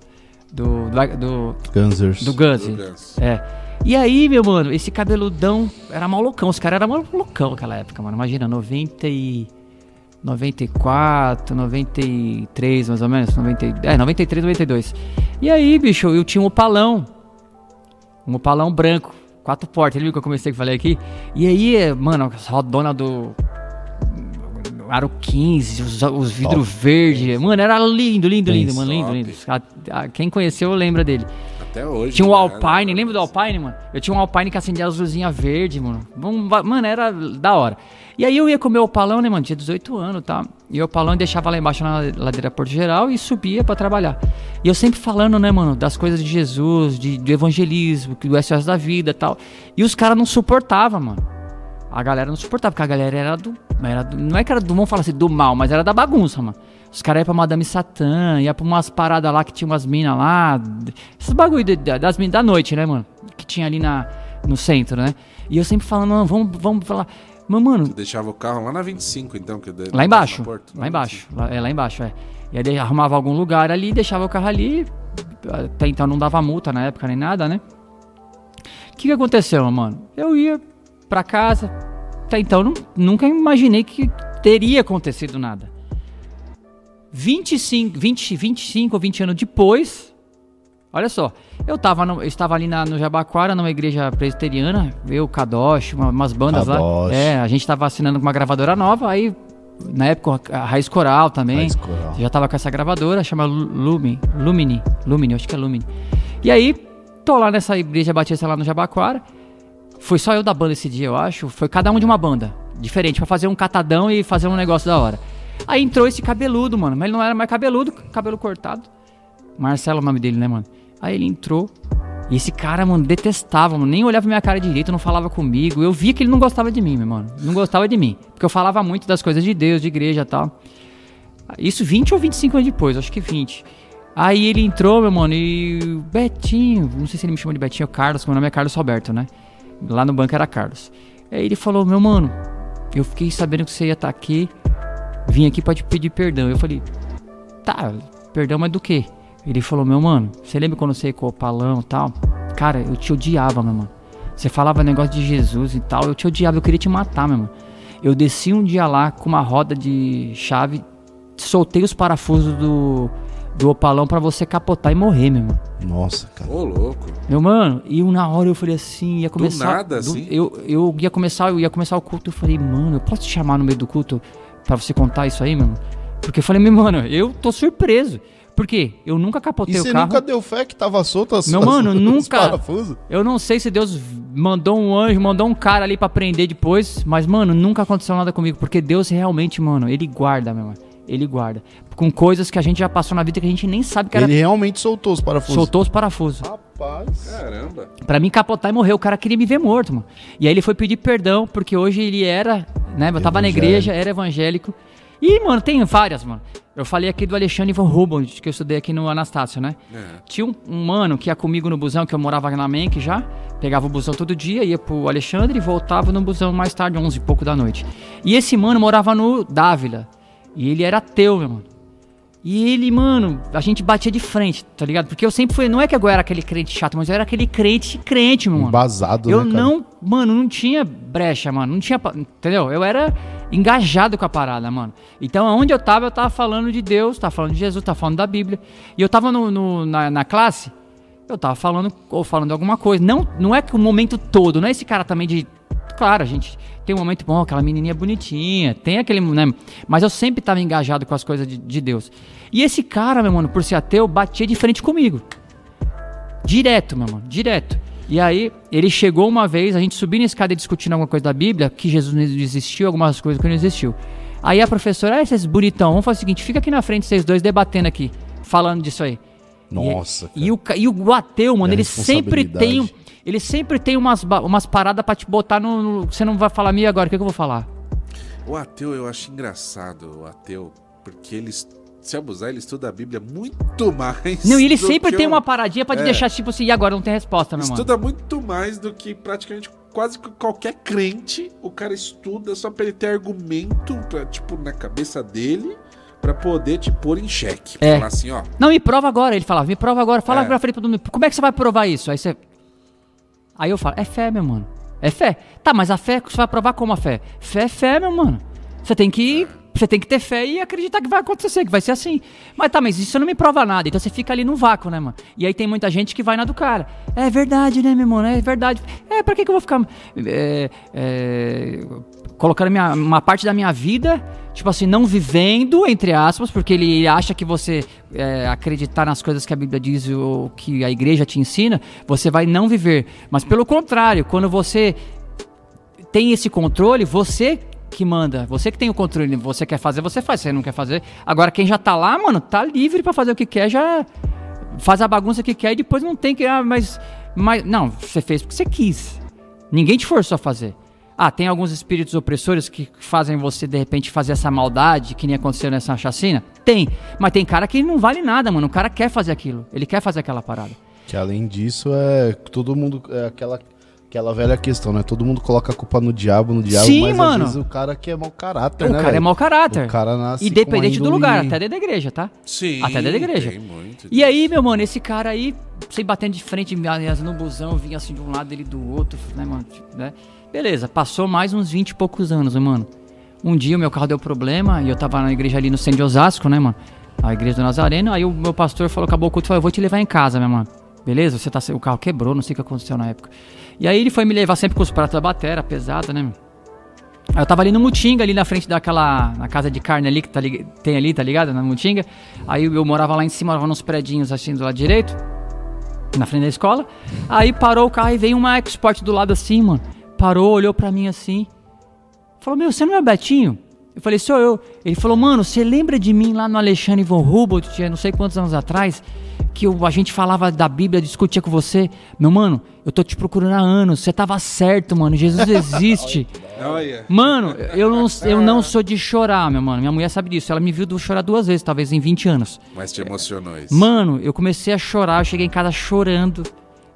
Do. Do, do, Gunsers. do Guns. Do Guns. É. E aí, meu mano, esse cabeludão era malucão. Os caras eram malucão naquela época, mano. Imagina, 90 e... 94, 93, mais ou menos. 90, e- é, 93, 92. E aí, bicho, eu tinha um opalão. Um opalão branco. Quatro portas. Ele viu que eu comecei que falei aqui? E aí, mano, as rodonas do... Aro 15, os, os vidros verdes. Mano, era lindo, lindo, lindo, mano. Lindo, lindo. A- a- Quem conheceu lembra dele. Até hoje. Tinha um né? Alpine, lembra do Alpine, mano? Eu tinha um Alpine que acendia as luzinhas verdes, mano. Mano, era da hora. E aí eu ia comer o opalão, né, mano? Tinha 18 anos, tá? E o opalão deixava lá embaixo na ladeira Porto Geral e subia pra trabalhar. E eu sempre falando, né, mano, das coisas de Jesus, de, do evangelismo, do SOS da vida e tal. E os caras não suportavam, mano. A galera não suportava, porque a galera era do. Era do não é que era do, vamos falar assim, do mal, mas era da bagunça, mano. Os caras iam pra Madame Satã, ia pra umas paradas lá que tinha umas minas lá. Esses bagulho de- das minas da noite, né, mano? Que tinha ali na, no centro, né? E eu sempre falando, não, vamos, vamos falar. Mas, mano, Deixava o carro lá na 25, então. Que lá embaixo. Porto, Lá embaixo. Lá, é, lá embaixo, é. E aí arrumava algum lugar ali, deixava o carro ali. Até então não dava multa na época nem nada, né? O que, que aconteceu, mano? Eu ia pra casa. Até então nu- nunca imaginei que teria acontecido nada. 25, 20, 25 ou 20 anos depois, olha só, eu, tava no- eu estava ali na- no Jabaquara, numa igreja presbiteriana, eu, o Kadosh, uma- umas bandas lá. Kadosh. É, a gente estava assinando com uma gravadora nova, aí na época a Raiz Coral também. Raiz Coral. Já tava com essa gravadora, chama Lu- Lumi, Lumini, Lumini, acho que é Lumini. E aí, tô lá nessa igreja batista lá no Jabaquara. Foi só eu da banda esse dia, eu acho. Foi cada um de uma banda. Diferente, pra fazer um catadão e fazer um negócio da hora. Aí entrou esse cabeludo, mano. Mas ele não era mais cabeludo, cabelo cortado. Marcelo é o nome dele, né, mano? Aí ele entrou E esse cara, mano, detestava, mano, nem olhava minha cara direito, não falava comigo. Eu via que ele não gostava de mim, meu mano. Não gostava de mim. Porque eu falava muito das coisas de Deus, de igreja e tal. Isso 20 ou 25 anos depois, acho que 20. Aí ele entrou, meu mano, e Betinho, não sei se ele me chamou de Betinho ou Carlos, meu nome é Carlos Roberto, né? Lá no banco era Carlos. Aí ele falou, meu mano, eu fiquei sabendo que você ia estar tá aqui, vim aqui pra te pedir perdão. Eu falei, tá, perdão, mas do quê? Ele falou, meu mano, você lembra quando você com o palão e tal? Cara, eu te odiava, meu mano. Você falava negócio de Jesus e tal, eu te odiava, eu queria te matar, meu mano. Eu desci um dia lá com uma roda de chave, soltei os parafusos do, do opalão para você capotar e morrer, meu mano. Nossa, cara. Ô, louco. Meu mano, e na hora eu falei assim, ia começar. Do nada, assim? Eu, eu ia começar, eu ia começar o culto, eu falei, mano, eu posso te chamar no meio do culto para você contar isso aí, mano? Porque eu falei, meu mano, eu tô surpreso. Por quê? Eu nunca capotei e o você carro. nunca deu fé que tava solto as Meu mano, nunca. Eu não sei se Deus mandou um anjo, mandou um cara ali pra prender depois, mas, mano, nunca aconteceu nada comigo, porque Deus realmente, mano, ele guarda, meu mano. Ele guarda. Com coisas que a gente já passou na vida que a gente nem sabe que era. Ele realmente soltou os parafusos. Soltou os parafusos. Rapaz. Caramba. Pra mim capotar e morrer, o cara queria me ver morto, mano. E aí ele foi pedir perdão, porque hoje ele era, né, eu tava na igreja, era evangélico. E, mano, tem várias, mano. Eu falei aqui do Alexandre Van Rubens, que eu estudei aqui no Anastácio, né? É. Tinha um, um mano que ia comigo no busão, que eu morava na Menk já. Pegava o busão todo dia, ia pro Alexandre e voltava no busão mais tarde, 11 e pouco da noite. E esse mano morava no Dávila. E ele era ateu, meu mano. E ele, mano, a gente batia de frente, tá ligado? Porque eu sempre fui. Não é que eu era aquele crente chato, mas eu era aquele crente crente, meu mano. Embasado, Eu né, não, mano, não tinha brecha, mano. Não tinha. Entendeu? Eu era engajado com a parada, mano. Então, onde eu tava, eu tava falando de Deus, tava falando de Jesus, tava falando da Bíblia. E eu tava no, no- na, na classe, eu tava falando ou falando alguma coisa. Não, não é que o momento todo, não é esse cara também de. Claro, a gente tem um momento bom, aquela menininha bonitinha, tem aquele, né? Mas eu sempre tava engajado com as coisas de, de Deus. E esse cara, meu mano, por ser ateu, batia de frente comigo. Direto, meu mano, direto. E aí, ele chegou uma vez, a gente subindo a escada e discutindo alguma coisa da Bíblia, que Jesus não existiu, algumas coisas que não existiu. Aí a professora, ah, esses bonitão, vamos fazer o seguinte, fica aqui na frente, vocês dois debatendo aqui, falando disso aí. Nossa, E, e o, e o ateu, mano, ele sempre tem. Ele sempre tem umas, umas paradas pra te botar no, no- Você não vai falar, Mia, agora, o que, que eu vou falar? O ateu eu acho engraçado, o ateu, porque ele, se abusar, ele estuda a Bíblia muito mais. Não, e ele sempre tem o- uma paradinha pra te É. deixar tipo assim, e agora não tem resposta, meu mano. Estuda muito mais do que praticamente quase que qualquer crente. O cara estuda só pra ele ter argumento, pra, tipo, na cabeça dele, pra poder te pôr em xeque. É. Falar assim, ó. Não, me prova agora. Ele falava, me prova agora. Fala É. pra frente pra todo mundo. Como é que você vai provar isso? Aí você. Aí eu falo, é fé, meu mano. É fé. Tá, mas a fé, você vai provar como a fé? Fé é fé, meu mano. Você tem que. Você tem que ter fé e acreditar que vai acontecer, que vai ser assim. Mas tá, mas isso não me prova nada. Então você fica ali no vácuo, né, mano? E aí tem muita gente que vai na do cara. É verdade, né, meu mano? É verdade. É, pra que, que eu vou ficar. é, é, colocando minha, uma parte da minha vida, tipo assim, não vivendo, entre aspas, porque ele acha que você é, acreditar nas coisas que a Bíblia diz ou que a igreja te ensina, você vai não viver. Mas pelo contrário, quando você tem esse controle, você que manda, você que tem o controle, você quer fazer, você faz, você não quer fazer. Agora quem já tá lá, mano, tá livre pra fazer o que quer, já faz a bagunça que quer e depois não tem que, ah, mas, mas não, você fez porque você quis. Ninguém te forçou a fazer. Ah, tem alguns espíritos opressores que fazem você de repente fazer essa maldade que nem aconteceu nessa chacina? Tem, mas tem cara que não vale nada, mano. O cara quer fazer aquilo, ele quer fazer aquela parada. Que além disso, é todo mundo. É aquela, aquela velha questão, né? Todo mundo coloca a culpa no diabo, no diabo, Sim, mas mano. às vezes o cara que é mau caráter, o né? cara é mau caráter. O cara nasce Independente com do índole- lugar, até dentro da igreja, tá? Sim. Até dentro da igreja. Tem muito E aí, meu mano, esse cara aí, sem batendo de frente, aliás, no busão, vinha assim de um lado, ele do outro, né, mano? Tipo, né? Beleza, passou mais uns 20 e poucos anos, né, mano. Um dia o meu carro deu problema e eu tava na igreja ali no centro de Osasco, né, mano? A igreja do Nazareno. Aí o meu pastor falou, acabou o culto, falou, eu vou te levar em casa, meu mano. Beleza? Você tá, o carro quebrou, não sei o que aconteceu na época. E aí ele foi me levar sempre com os pratos da batera, pesada, né, eu tava ali no Mutinga, ali na frente daquela. Na casa de carne ali que tá, tem ali, tá ligado? Na Mutinga. Aí eu morava lá em cima, morava nos predinhos assim do lado direito. Na frente da escola. Aí parou o carro e veio uma Export do lado assim, mano. Parou, olhou pra mim assim. Falou, meu, você não é o Betinho? Eu falei, sou eu. Ele falou, mano, você lembra de mim lá no Alexandre von Humboldt, tinha não sei quantos anos atrás, que eu, a gente falava da Bíblia, discutia com você? Meu mano, eu tô te procurando há anos, você tava certo, mano, Jesus existe. Mano, eu não, eu não sou de chorar, meu mano. Minha mulher sabe disso. Ela me viu chorar duas vezes, talvez em 20 anos. Mas te emocionou isso. Mano, eu comecei a chorar, eu cheguei em casa chorando.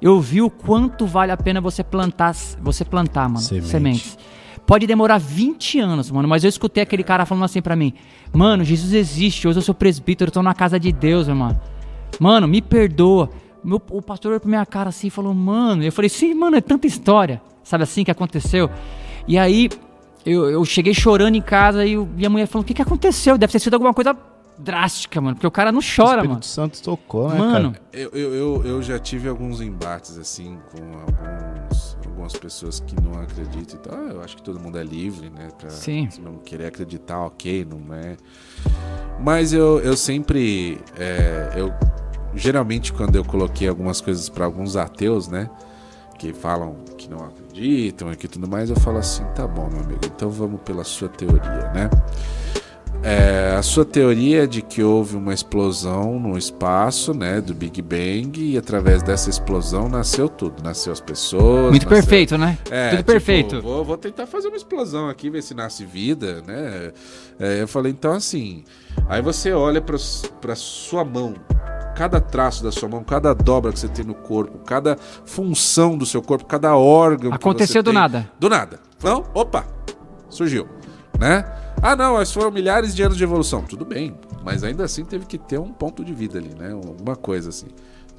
Eu vi o quanto vale a pena você plantar, você plantar, mano, Semente. sementes. Pode demorar 20 anos, mano, mas eu escutei aquele cara falando assim pra mim: Mano, Jesus existe, hoje eu sou presbítero, eu tô na casa de Deus, mano. Mano, me perdoa. Meu, o pastor olhou pra minha cara assim e falou: Mano, eu falei: Sim, mano, é tanta história, sabe assim que aconteceu. E aí eu, eu cheguei chorando em casa e o- e a mulher falou: O que, que aconteceu? Deve ter sido alguma coisa drástica, mano, porque o cara não o chora, Espírito mano. Santo tocou, né, Mano, cara? Eu, eu, eu, eu já tive alguns embates, assim, com alguns, algumas pessoas que não acreditam e tal. Eu acho que todo mundo é livre, né? Pra, Sim. Se não querer acreditar, ok, não é. Mas eu, eu sempre. é, eu Geralmente, quando eu coloquei algumas coisas para alguns ateus, né? Que falam que não acreditam e que tudo mais, eu falo assim: tá bom, meu amigo, então vamos pela sua teoria, né? É, a sua teoria é de que houve uma explosão no espaço, né, do Big Bang, e através dessa explosão nasceu tudo, nasceu as pessoas. muito nasceu- perfeito, né? É, Tudo tipo, perfeito. Vou, vou tentar fazer uma explosão aqui, ver se nasce vida, né? É, eu falei, então assim, aí você olha pra sua mão, cada traço da sua mão, cada dobra que você tem no corpo, cada função do seu corpo, cada órgão. que Aconteceu do tem. nada. Do nada. Não, opa, surgiu, né? Ah, não, mas foram milhares de anos de evolução. Tudo bem, mas ainda assim teve que ter um ponto de vida ali, né? Alguma coisa assim.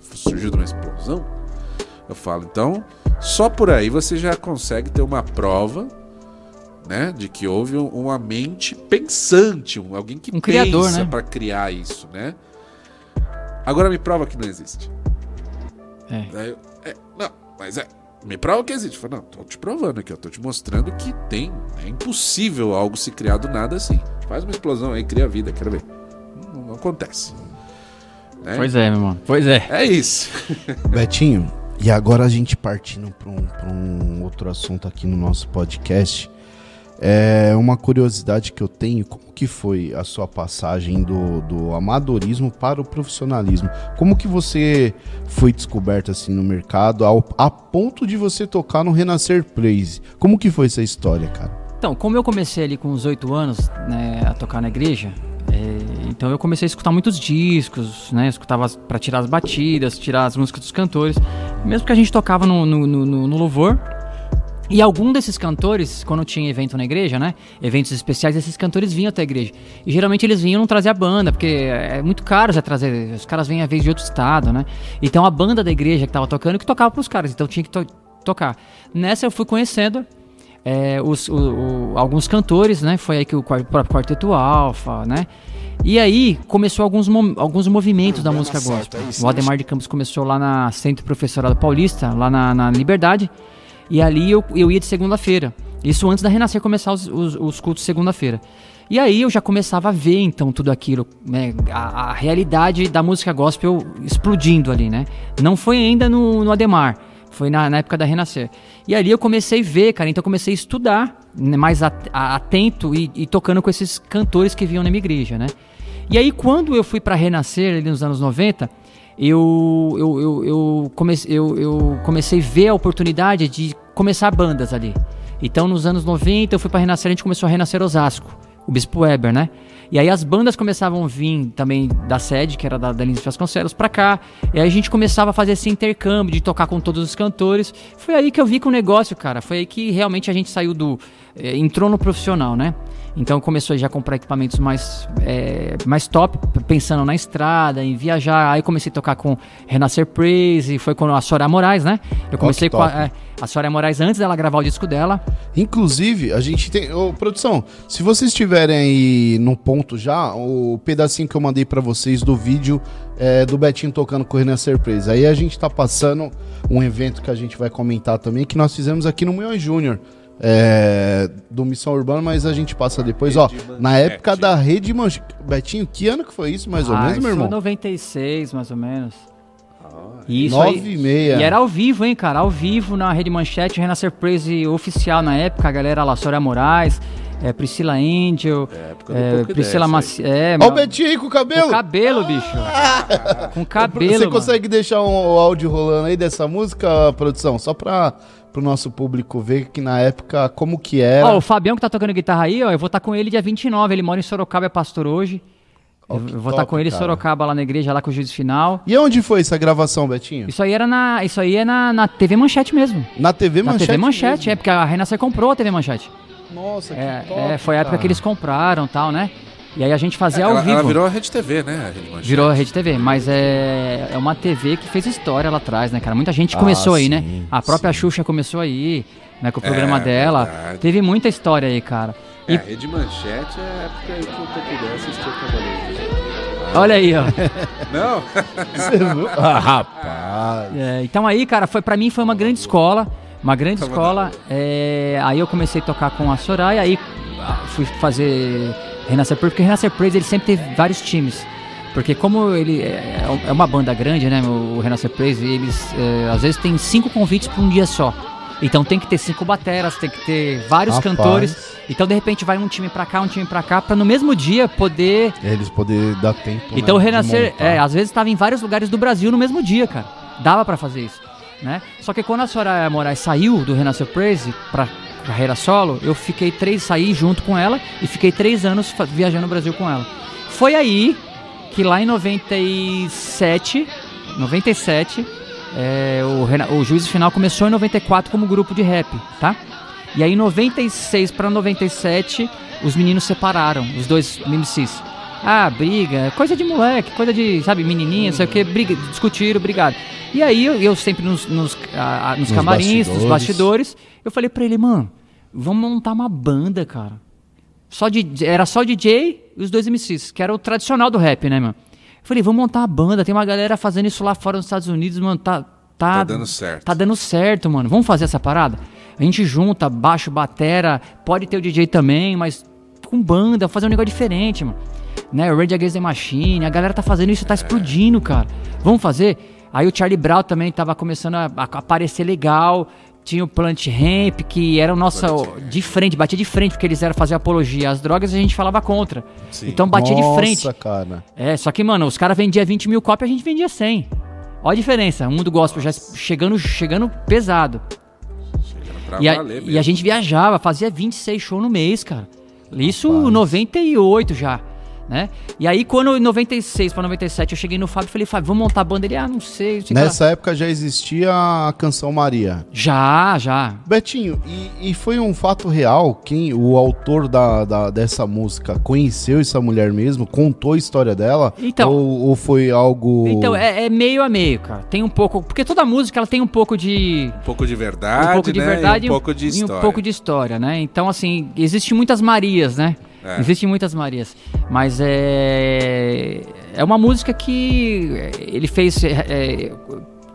Surgiu de uma explosão. Eu falo, então, só por aí você já consegue ter uma prova, né, de que houve um- uma mente pensante, alguém que Um criador, pensa né? para criar isso, né? Agora me prova que não existe. É. Eu, é, não, mas é. Me prova que existe. Eu falo, não, tô te provando aqui, eu tô te mostrando que tem. É impossível algo se criar do nada assim. Faz uma explosão aí, cria vida, quero ver. Não, não acontece. Né? Pois é, meu mano. Pois é. É isso. Betinho, e agora a gente partindo para um, pra um outro assunto aqui no nosso podcast. É uma curiosidade que eu tenho, como que foi a sua passagem do, do amadorismo para o profissionalismo? Como que você foi descoberto assim no mercado ao, a ponto de você tocar no Renascer Praise? Como que foi essa história, cara? Então, como eu comecei ali com uns oito anos né, a tocar na igreja, é, então eu comecei a escutar muitos discos, né? Escutava pra tirar as batidas, tirar as músicas dos cantores. Mesmo que a gente tocava no, no- no- no louvor. E algum desses cantores, quando tinha evento na igreja, né? Eventos especiais, esses cantores vinham até a igreja. E geralmente eles vinham não trazer a banda, porque é muito caro já trazer. Os caras vêm às vezes de outro estado, né? Então a banda da igreja que tava tocando que tocava pros caras, então tinha que to- tocar. Nessa eu fui conhecendo é, os, o- o- alguns cantores, né? Foi aí que o próprio Quarteto Alfa, né? E aí começou alguns, alguns movimentos da música gospel. O Ademar de Campos começou lá na Centro Professorado Paulista, lá na, na Liberdade. E ali eu, eu ia de segunda-feira. Isso antes da Renascer começar os, os, os cultos segunda-feira. E aí eu já começava a ver então tudo aquilo, né? A, a realidade da música gospel explodindo ali, né? Não foi ainda no, no Ademar, foi na, na época da Renascer. E ali eu comecei a ver, cara, então eu comecei a estudar, né, mais atento e, e tocando com esses cantores que vinham na minha igreja, né? E aí quando eu fui pra Renascer ali nos anos 90, eu, eu, eu, eu, comecei, eu, eu comecei a ver a oportunidade de começar bandas ali. Então, nos anos 90, eu fui para Renascer, a gente começou a Renascer Osasco, o Bispo Weber, né? E aí as bandas começavam a vir também da sede, que era da, da Lins Vasconcelos, pra cá. E aí a gente começava a fazer esse intercâmbio de tocar com todos os cantores. Foi aí que eu vi com o negócio, cara. Foi aí que realmente a gente saiu do. Eh, entrou no profissional, né? Então começou já a comprar equipamentos mais, eh, mais top, pensando na estrada, em viajar. Aí comecei a tocar com Renascer Praise, foi com a Soraya Moraes, né? Eu comecei com a, é, a Soraya Moraes antes dela gravar o disco dela. Inclusive, a gente tem. Ô, produção, se vocês estiverem aí no ponto já, o pedacinho que eu mandei pra vocês do vídeo é, do Betinho tocando com o Renan Surpresa. Aí a gente tá passando um evento que a gente vai comentar também, que nós fizemos aqui no Munhão Júnior. É, do Missão Urbana, mas a gente passa depois, ó. Na época da Rede Manchete. Betinho, que ano que foi isso, mais ou Ah, menos, meu isso foi irmão? 96, mais ou menos. Ah, Isso Nove aí. e meia. E era ao vivo, hein, cara? Ao vivo na Rede Manchete, Renascer Praise oficial na época, a galera lá, Soraya Moraes, é, Priscila Angel, É, época do é, Priscila Dessa Maci... É, Olha o Betinho aí com o cabelo. com cabelo, bicho. com cabelo, Você mano. consegue deixar um, o áudio rolando aí dessa música, produção? Só pra pro nosso público ver que na época como que era. Ó, o Fabião que tá tocando guitarra aí, ó, eu vou estar com ele dia 29, ele mora em Sorocaba, é pastor hoje. Ó, eu vou estar top, com ele em. Sorocaba lá na igreja, lá com o juiz final. E onde foi essa gravação, Betinho? Isso aí era na, isso aí é na, na TV Manchete mesmo. Na TV Na Manchete? TV Manchete, mesmo? é, porque a Renascer comprou a TV Manchete. Nossa, que É, top, é, foi a época cara. que eles compraram tal, né? E aí a gente fazia ao ela, vivo. ela virou a Rede TV, né? A Rede Manchete. Virou a Rede TV, mas é, é uma TV que fez história lá atrás, né, cara? Muita gente Ah, começou aí, sim, né? A própria sim. Xuxa começou aí, né, com o programa É, dela. verdade. Teve muita história aí, cara. É, E a Rede Manchete é a época aí que o Tokudé assistia Cavaleiros. olha aí, ó. Não? Ah, rapaz. É, então aí, cara, foi para mim foi uma grande escola, uma grande Tava escola. É, aí eu comecei a tocar com a Soraya, aí ah, fui fazer Renascer Praise, porque Renascer Praise ele sempre teve vários times. Porque como ele é é uma banda grande, né, o Renascer Praise, eles é, às vezes tem cinco convites para um dia só. Então tem que ter cinco bateras, tem que ter vários Rapaz. cantores. Então de repente vai um time pra cá, um time pra cá, pra no mesmo dia poder Eles poderem dar tempo. então o né, de Renascer, é, às vezes estava em vários lugares do Brasil no mesmo dia, cara. Dava pra fazer isso, né? Só que quando a Soraya Moraes saiu do Renascer Praise pra carreira solo, eu fiquei três, saí junto com ela e fiquei três anos viajando o Brasil com ela. Foi aí que lá em 97, 97, é, o, o Juízo Final começou em 94 como grupo de rap, tá? E aí em 96 pra 97, os meninos separaram, os dois MCs. Ah, briga, coisa de moleque, coisa de, sabe, menininha, não sei o que, briga, discutiram, brigaram. E aí eu, eu sempre nos, nos, ah, nos Nos camarins, nos bastidores. bastidores, eu falei pra ele, mano, vamos montar uma banda, cara. Só de, era só DJ e os dois MCs, que era o tradicional do rap, né, mano? Eu falei, vamos montar uma banda, tem uma galera fazendo isso lá fora nos Estados Unidos, mano, tá... Tá, Tá dando certo. Tá dando certo, mano. Vamos fazer essa parada? A gente junta baixo, batera, pode ter o DJ também, mas com banda, fazer um negócio diferente, mano. Né, o Rage Against the Machine, a galera tá fazendo isso, tá explodindo, cara. Vamos fazer? Aí o Charlie Brown também tava começando a, a aparecer legal. Tinha o Plant Ramp, que era o nosso. Plant de frente, batia de frente, porque eles eram fazer apologia às drogas e a gente falava contra. Sim. Então batia de frente. Nossa, cara. É, só que, mano, os caras vendiam 20 mil cópias, a gente vendia 100. Olha a diferença, o mundo gospel já chegando, chegando pesado. E a, e a gente viajava, fazia 26 shows no mês, cara. Isso Rapaz. 98 já, né? E aí, quando em 96 pra 97 eu cheguei no Fábio e falei, Fábio, vamos montar a banda? Ele, ah, não sei. não. Nessa época já existia a canção Maria. Já, já. Betinho, e, e foi um fato real quem o autor da, da- dessa música conheceu essa mulher mesmo, contou a história dela? Então- ou, ou foi algo. Então, é, é meio a meio, cara. Tem um pouco. Porque toda música ela tem um pouco de. Um pouco de verdade, um pouco de né? verdade e um pouco de e história. um pouco de história, né? Então, assim, existem muitas Marias, né? É. Existem muitas Marias. Mas é. É uma música que ele fez é, é,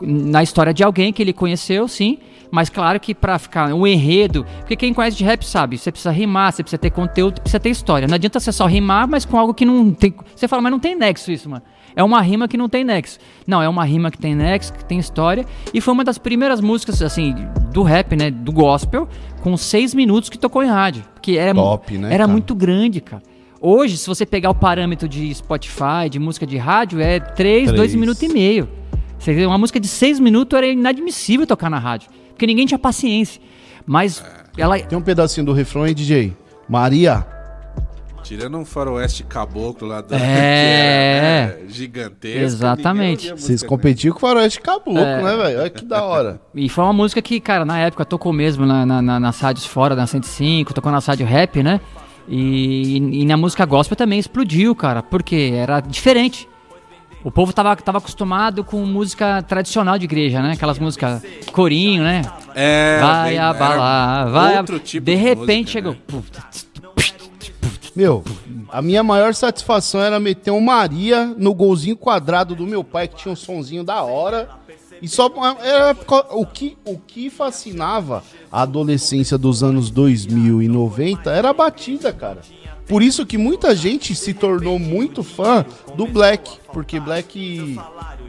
na história de alguém que ele conheceu, sim. Mas claro que pra ficar um enredo. Porque quem conhece de rap sabe, você precisa rimar, você precisa ter conteúdo, precisa ter história. Não adianta você só rimar, mas com algo que não tem. Você fala, mas não tem nexo isso, mano. É uma rima que não tem nexo. Não, é uma rima que tem nexo, que tem história. E foi uma das primeiras músicas, assim, do rap, né? Do gospel, com seis minutos que tocou em rádio. Que era, Top, né, era cara? muito grande, cara. Hoje, se você pegar o parâmetro de Spotify, de música de rádio, é três, Três. dois minutos e meio. Uma música de seis minutos era inadmissível tocar na rádio. Porque ninguém tinha paciência. Mas ela. Tem um pedacinho do refrão aí, DJ. Maria. Tirando um faroeste caboclo lá da É. era, né, gigantesco. Exatamente. Vocês competiam com o Faroeste Caboclo, É. né, velho? Olha que da hora. E foi uma música que, cara, na época tocou mesmo na, na, na- nas rádios fora, na 105, tocou na rádio rap, né? E, e na música gospel também explodiu, cara, porque era diferente. O povo tava, tava acostumado com música tradicional de igreja, né? Aquelas músicas corinho, né? É, vai bem- abalar, vai. Outro tipo de de repente música, né? chegou. Meu, a minha maior satisfação era meter um Maria no golzinho quadrado do meu pai, que tinha um sonzinho da hora. E só era o que, o que fascinava a adolescência dos anos 2000 e 90 era a batida, cara. Por isso que muita gente se tornou muito fã do Black, porque Black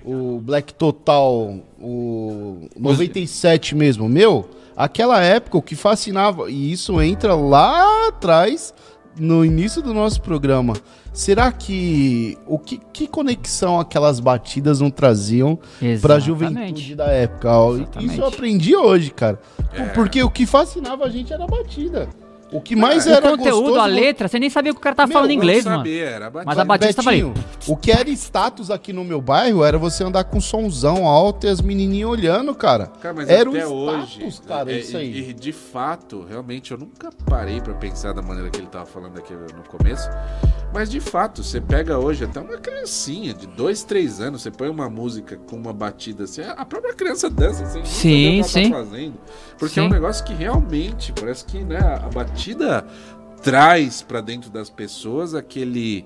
o Black Total, o 97 mesmo, meu, Aquela época, o que fascinava, e isso entra lá atrás, no início do nosso programa. Será que o que, que conexão aquelas batidas não traziam para a juventude da época? Exatamente. Isso eu aprendi hoje, cara. É. Porque o que fascinava a gente era a batida. O que mais O era conteúdo, gostoso a letra, você nem sabia o que o cara tava Meu, falando eu inglês, Não mano. sabia, era batida. Mas a batida tava ali. Betinho, o que era status aqui no meu bairro era você andar com somzão alto e as menininhas olhando, cara. Cara, mas era até o hoje, status, cara, é, isso aí. E, e de fato, realmente, eu nunca parei pra pensar da maneira que ele tava falando aqui no começo. Mas de fato, você pega hoje até uma criancinha de dois, três anos, você põe uma música com uma batida assim, a própria criança dança nem Sim, o que sim. ela tá fazendo. Porque é um Sim. negócio que realmente parece que né, a batida traz pra dentro das pessoas aquele.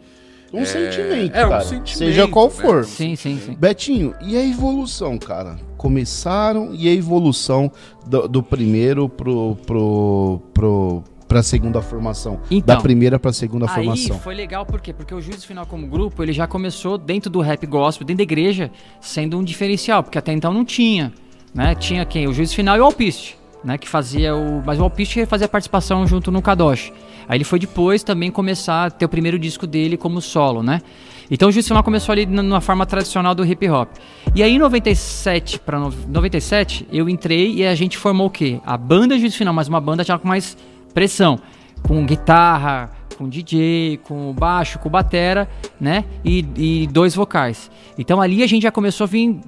Um É, sentimento, é um cara. sentimento, seja qual né? for. Sim, sim, sim. Betinho, e a evolução, cara? Começaram e a evolução do, do primeiro pro, pro, pro, pra segunda formação. Então, da primeira pra segunda Aí formação. foi legal, por quê? Porque o Juízo Final como grupo, ele já começou dentro do rap gospel, dentro da igreja, sendo um diferencial, porque até então não tinha, né? Tinha quem? O Juízo Final e o Alpiste, né? Que fazia o... Mas o Alpiste fazia participação junto no Kadosh. Aí ele foi depois também começar a ter o primeiro disco dele como solo, né? Então o Final começou ali numa forma tradicional do hip hop. E aí em 97 para 97, eu entrei e a gente formou o quê? A banda Juízo Final, mas uma banda já com mais pressão, com guitarra, com DJ, com baixo, com batera, né? E, e dois vocais. Então ali a gente já começou a vir.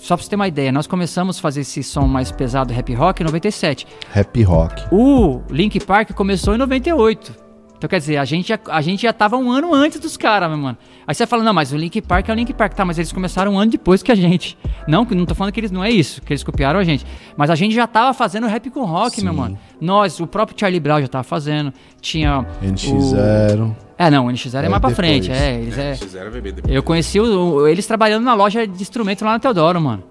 Só pra você ter uma ideia, nós começamos a fazer esse som mais pesado rap rock em 97. Rap rock. O Link Park começou em 98. Então quer dizer, a gente já, a gente já tava um ano antes dos caras, meu mano. Aí você fala, não, mas o Link Park é o Link Park. Tá, mas eles começaram um ano depois que a gente. Não, não tô falando que eles não é isso, que eles copiaram a gente. Mas a gente já tava fazendo rap com rock, meu Sim. mano. Nós, o próprio Charlie Brown já tava fazendo. Tinha. o- NX0. É, não, o NX0 é, É mais pra depois. frente. É, eles é. Fizeram bebê depois. Eu conheci o- eles trabalhando na loja de instrumento lá na Teodoro, mano.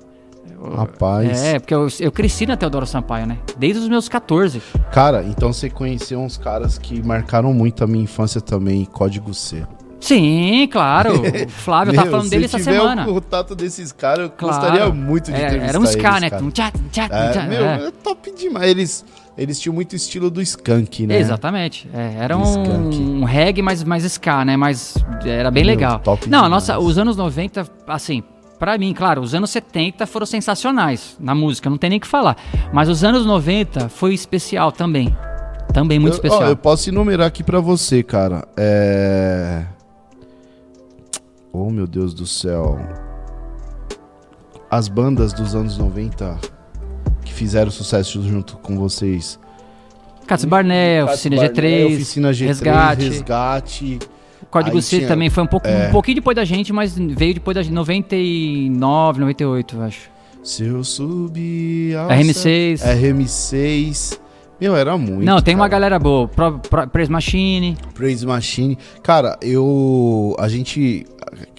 Rapaz. É, porque eu, eu cresci na Teodoro Sampaio, né? Desde os meus 14. Cara, então você conheceu uns caras que marcaram muito a minha infância também, Código C. Sim, claro. O Flávio, eu tava Meu, falando se dele essa tiver semana. o contato desses caras, eu Claro. gostaria muito de É, entrevistar Era ska, eles, né? cara. Um tchá, tchá, É, tchá, meu, é. é top demais. Eles, eles tinham muito estilo do skunk, né? Exatamente. É, era um, um reggae mais, mais ska, né? Mas era bem Meu, legal. Não, a nossa, os anos 90, assim, pra mim, claro, os anos 70 foram sensacionais na música, não tem nem o que falar. Mas os anos 90 foi especial também. Também muito eu, especial. Ó, eu posso enumerar aqui pra você, cara. É. Oh, meu Deus do céu. As bandas dos anos 90 que fizeram sucesso junto com vocês. Cássio Barné, Oficina Barné, G3, Oficina G3, Resgate. Resgate. Código Aí C tinha- também foi um, pouco, é. um pouquinho depois da gente, mas veio depois da gente, 99, 98, eu acho. Se eu subir. ao RM6. céu- RM6. Meu, era muito. Não, tem uma cara. galera boa. Pro, Pro, Praise Machine. Praise Machine. Cara, eu. A gente.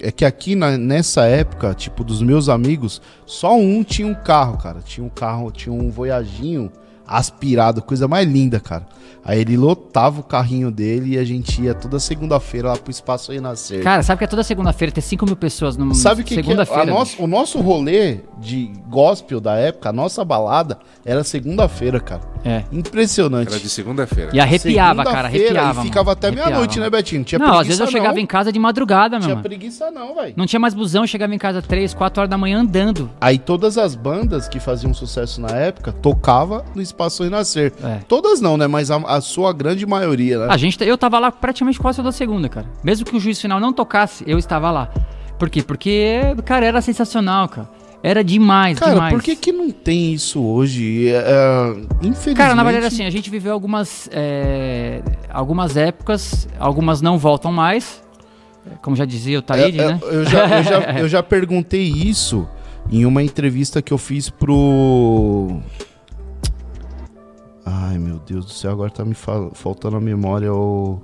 É que aqui na- nessa época, tipo, dos meus amigos, só um tinha um carro, cara. Tinha um carro, tinha um Voyaginho aspirado, coisa mais linda, cara. Aí ele lotava o carrinho dele e a gente ia toda segunda-feira lá pro Espaço Renascer. Cara, sabe que é toda segunda-feira ter 5 mil pessoas numa Sabe o que, que é? segunda-feira? A nosso- o nosso rolê de gospel da época, a nossa balada, era segunda-feira, cara. É. Impressionante. Era de segunda-feira. E arrepiava, cara, Segunda-feira, arrepiava. E ficava mano. até meia-noite, né. Betinho? Não tinha Não, preguiça às vezes eu chegava não. em casa de madrugada, meu Tinha mano. preguiça não, velho. Não tinha mais busão, eu chegava em casa 3, 4 horas da manhã andando. Aí todas as bandas que faziam sucesso na época tocava no Espaço Renascer. É. Todas não, né? Mas a, a sua grande maioria, né? A gente, eu tava lá praticamente quase toda segunda, cara. Mesmo que o juiz final não tocasse, eu estava lá. Por quê? Porque, cara, era sensacional, cara. Era demais, Cara, demais. por que que não tem isso hoje? É, é, infelizmente... Cara, na verdade, assim, a gente viveu algumas, é, algumas épocas, algumas não voltam mais. Como já dizia o Taíde, É, é, né? eu, já, eu, já, eu já perguntei isso em uma entrevista que eu fiz pro... Ai, meu Deus do céu, agora tá me fal- faltando a memória o...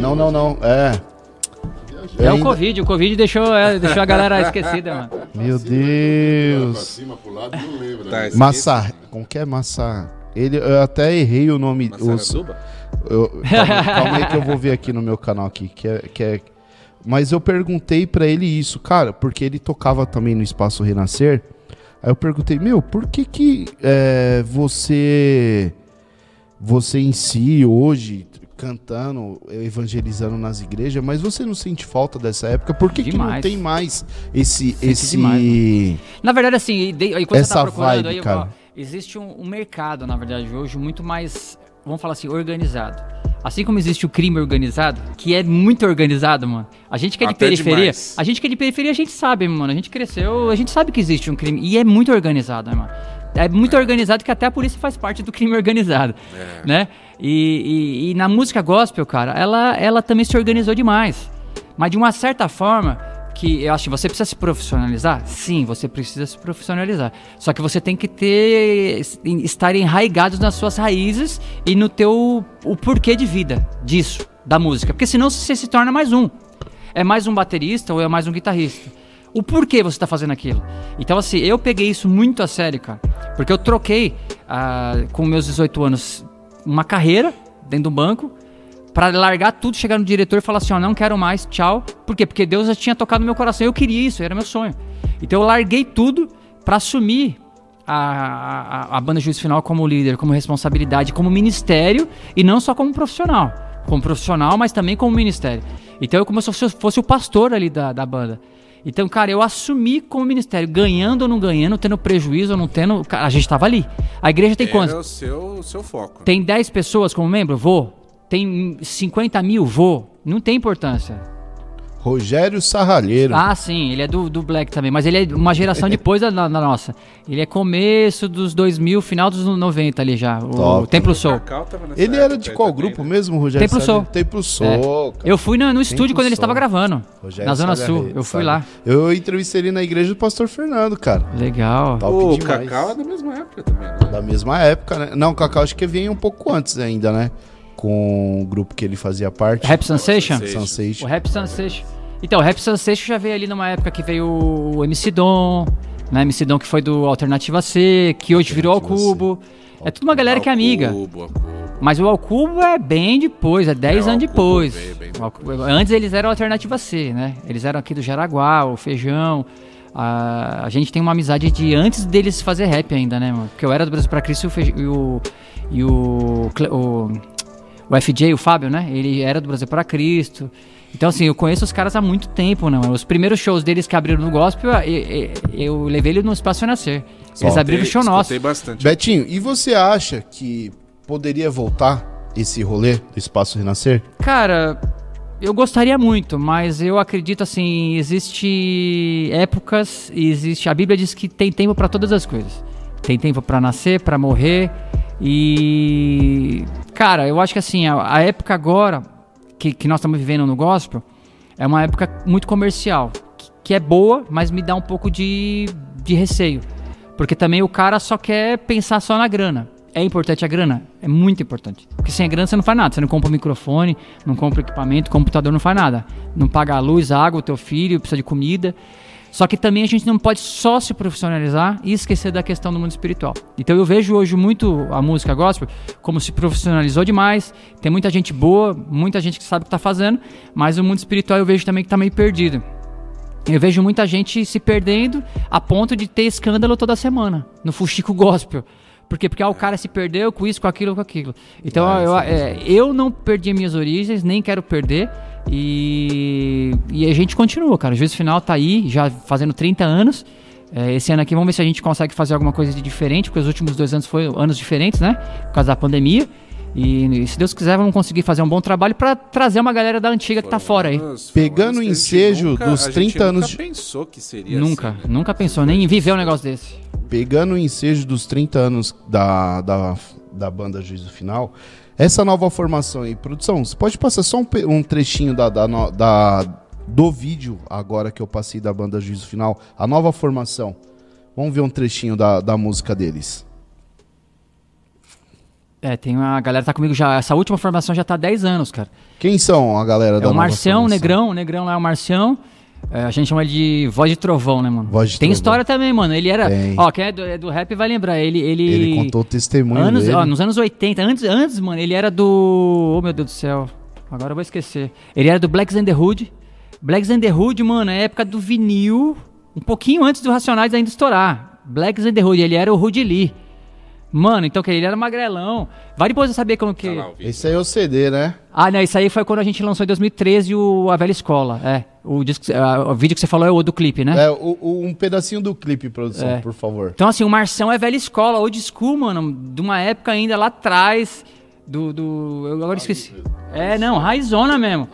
Não, não, não, é... É o Covid, o Covid deixou, é, deixou a galera esquecida, mano. Meu Pra Deus... cima, pro lado, não lembro. Tá, né? Massa... Como que é Massa... Ele, eu até errei o nome... os-? Eu- calma, calma aí que eu vou ver aqui no meu canal aqui, que é, que é- Mas eu perguntei pra ele isso, cara, porque ele tocava também no Espaço Renascer. Aí eu perguntei, meu, por que que é, você, você em si, hoje, cantando, evangelizando nas igrejas, mas você não sente falta dessa época? Por que, que não tem mais esse... Sente esse... demais, Na verdade, assim, de- aí quando você Essa tá procurando vibe, aí, cara. existe um, um mercado, na verdade, hoje muito mais, vamos falar assim, organizado. Assim como existe o crime organizado, que é muito organizado, mano. A gente que é de Até periferia, demais. a gente que é de periferia, a gente sabe, mano. A gente cresceu, a gente sabe que existe um crime. E é muito organizado, né, mano? É muito organizado que até a polícia faz parte do crime organizado, né? E, e- e na música gospel, cara, ela, ela também se organizou demais. Mas de uma certa forma, que eu acho que você precisa se profissionalizar? Sim, você precisa se profissionalizar. Só que você tem que ter estar enraigado nas suas raízes e no teu o porquê de vida disso, da música, porque senão você se torna mais um. É mais um baterista ou é mais um guitarrista. O porquê você tá fazendo aquilo. Então, assim, eu peguei isso muito a sério, cara. Porque eu troquei, ah, com meus 18 anos, uma carreira dentro do banco Pra largar tudo, chegar no diretor e falar assim, ó, não quero mais, tchau. Por quê? Porque Deus já tinha tocado no meu coração, eu queria isso, era meu sonho. Então eu larguei tudo pra assumir a, a, a banda Juiz Final como líder, como responsabilidade, como ministério e não só como profissional. Como profissional, mas também como ministério. Então eu como se eu fosse o pastor ali da, da banda. Então, cara, eu assumi como ministério, ganhando ou não ganhando, tendo prejuízo ou não tendo. Cara, a gente tava ali. A igreja tem quantos? Era o seu, o seu foco. Tem 10 pessoas como membro? Vou. Tem 50 mil? Vou. Não tem importância. Rogério Sarralheiro. Ah, sim, ele é do, do Black também, mas ele é uma geração depois da, da nossa. Ele é começo dos 2000, final dos 90 ali já, o Top. Templo Soul. Ele era de qual também, grupo né? mesmo, Rogério Templo? Soul. Templo Soul, É. Eu fui no, no estúdio Templo quando ele estava gravando, Rogério na Zona Sul. Eu fui sabe? lá. Eu entrevistei ele na igreja do Pastor Fernando, cara. Legal. Top O demais. Cacau é da mesma época também, né? Da mesma época, né? Não, o Cacau acho que vinha um pouco antes ainda, né? Com o grupo que ele fazia parte. Rap Sensation? Sensation. Sensation. O Rap Sensation. Então, o Rap Sensation já veio ali numa época que veio o MC Dom, né? MC Dom que foi do Alternativa C, que hoje virou ao. Cubo. É tudo uma galera que é amiga. Mas o Alcubo é bem depois, é 10 É, anos depois. bem O Alcubo- Antes eles eram Alternativa C, né? Eles eram aqui do Jaraguá, o Feijão. A, a gente tem uma amizade de antes deles fazer rap ainda, né, mano? Porque eu era do Brasil pra Cristo e o, Feij- e o, e o, o, o FJ, o Fábio, né? Ele era do Brasil pra Cristo. Então, assim, eu conheço os caras há muito tempo, né, mano? Os primeiros shows deles que abriram no gospel, eu, eu, eu levei ele no Espaço Renascer. Eles abriram o show nosso. Bastante. Betinho, e você acha que poderia voltar esse rolê do Espaço Renascer? Cara, eu gostaria muito, mas eu acredito assim, existe épocas, e existe a Bíblia diz que tem tempo para todas as coisas. Tem tempo para nascer, para morrer e cara, eu acho que assim, a, a época agora que, que nós estamos vivendo no gospel é uma época muito comercial, que, que é boa, mas me dá um pouco de, de receio. Porque também o cara só quer pensar só na grana. É importante a grana? É muito importante. Porque sem a grana você não faz nada. Você não compra um microfone, não compra equipamento, computador não faz nada. Não paga a luz, a água, o teu filho, precisa de comida. Só que também a gente não pode só se profissionalizar e esquecer da questão do mundo espiritual. Então eu vejo hoje muito a música gospel como se profissionalizou demais. Tem muita gente boa, muita gente que sabe o que está fazendo, mas o mundo espiritual eu vejo também que está meio perdido. Eu vejo muita gente se perdendo a ponto de ter escândalo toda semana no Fuxico Gospel. Por quê? Porque ah, o cara se perdeu com isso, com aquilo, com aquilo. Então Ah, eu, é é, eu não perdi minhas origens, nem quero perder. E, e a gente continua, cara. O juízo final tá aí, já fazendo 30 anos. É, esse ano aqui vamos ver se a gente consegue fazer alguma coisa de diferente, porque os últimos dois anos foram anos diferentes, né? Por causa da pandemia. E, e se Deus quiser, vamos conseguir fazer um bom trabalho para trazer uma galera da antiga que tá fora aí. Anos- Pegando o ensejo nunca- dos a gente 30 anos Nunca de- pensou que seria Nunca, assim, né? nunca pensou, nem em viver um negócio desse. Pegando o ensejo dos 30 anos da, da, da banda Juízo Final, essa nova formação aí, produção, você pode passar só um, um trechinho da, da, da- do vídeo agora que eu passei da banda Juízo Final, a nova formação. Vamos ver um trechinho da, da música deles. É, tem uma a galera que tá comigo já. Essa última formação já tá há 10 anos, cara. Quem são a galera É da o Marcião, o formação? Negrão, o Negrão lá é o Marcião. É, a gente chama ele de voz de trovão, né, mano? Voz de tem Trovão. história também, mano. Ele era. Tem. Ó, quem é do, é do rap vai lembrar. Ele. Ele, Ele contou o testemunho anos, dele. ó, nos anos 80, antes, antes, mano, ele era do. Oh, meu Deus do céu. Agora eu vou esquecer. Ele era do Blacks and the Hood. Blacks and the Hood, mano, é época do vinil. Um pouquinho antes do Racionais ainda estourar. Blacks and the Hood, ele era o Rudy Lee. Mano, então que ele era magrelão. Vai depois eu saber como que. Tá lá o vídeo. Esse aí é o CD, né? Ah, não, isso aí foi quando a gente lançou em 2013 o A Velha Escola. É. O, disco, o vídeo que você falou é o do clipe, né? É, o- o- um pedacinho do clipe, produção, É. por favor. Então, assim, o Marção é velha escola, old school, mano, de uma época ainda lá atrás. Do. do eu agora esqueci. É, não, raizona mesmo.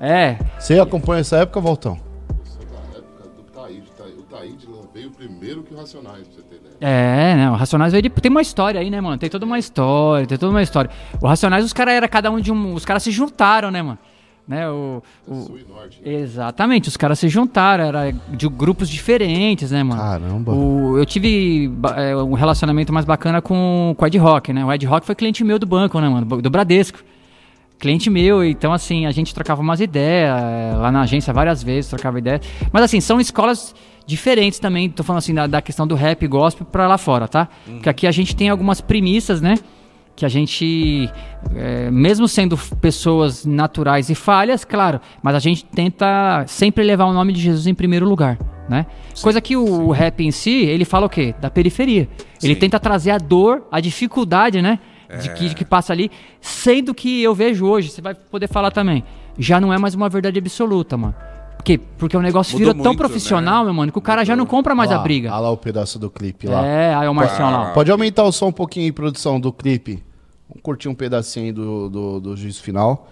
É. Você acompanha essa época, Voltão? Isso é da época do Taíde. Ta- O Taíde veio primeiro que o Racionais, pra você ter. É, né? O Racionais veio de- tem uma história aí, né, mano? Tem toda uma história, tem toda uma história. O Racionais, os caras era cada um de um. Os caras se juntaram, né, mano? Né, o, o- Sul e Norte. né? exatamente, os caras se juntaram, era de grupos diferentes, né, mano? Caramba. O- eu tive é, um relacionamento mais bacana com, com o Ed Rock, né? O Ed Rock foi cliente meu do banco, né, mano? Do Bradesco. Cliente meu, então assim, a gente trocava umas ideias lá na agência várias vezes, trocava ideias. Mas assim, são escolas diferentes também, tô falando assim da, da questão do rap e gospel pra lá fora, tá? Porque aqui a gente tem algumas premissas, né? Que a gente, é, mesmo sendo pessoas naturais e falhas, claro, mas a gente tenta sempre levar o nome de Jesus em primeiro lugar, né? Coisa que o, o rap em si, ele fala o quê? Da periferia. Ele Sim. tenta trazer a dor, a dificuldade, né? De que, de que passa ali, sendo que eu vejo hoje, você vai poder falar também, já não é mais uma verdade absoluta, mano. Por quê? Porque o negócio Mudou virou tão muito, profissional, né? meu mano, que o cara já não compra mais Olha a lá, briga. Olha lá o pedaço do clipe lá. É, aí o Marcião lá. Pode aumentar o som um pouquinho aí, produção, do clipe. Vamos curtir um pedacinho aí do, do, do juízo final.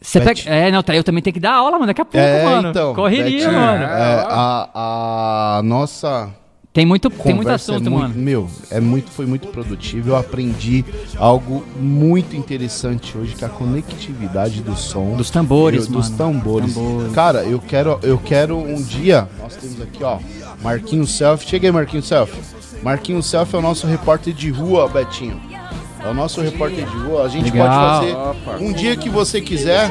Você Bet- pega... É, não, tá, eu também tenho que dar aula, mano, daqui a pouco, é, mano. então. Correria, Betinho, mano. é, a, a nossa Tem muito, tem muito conversa assunto, é muito, mano. Meu, é muito, foi muito produtivo. Eu aprendi algo muito interessante hoje, que é a conectividade do som. Dos tambores, Meu, Dos tambores. Tambores. Cara, eu quero, eu quero um dia. Nós temos aqui, ó, Marquinhos Self. Chega aí, Marquinhos Self. Marquinhos Self é o nosso repórter de rua, Betinho. É o nosso repórter de rua. A gente Legal. pode fazer Opa. um dia que você quiser.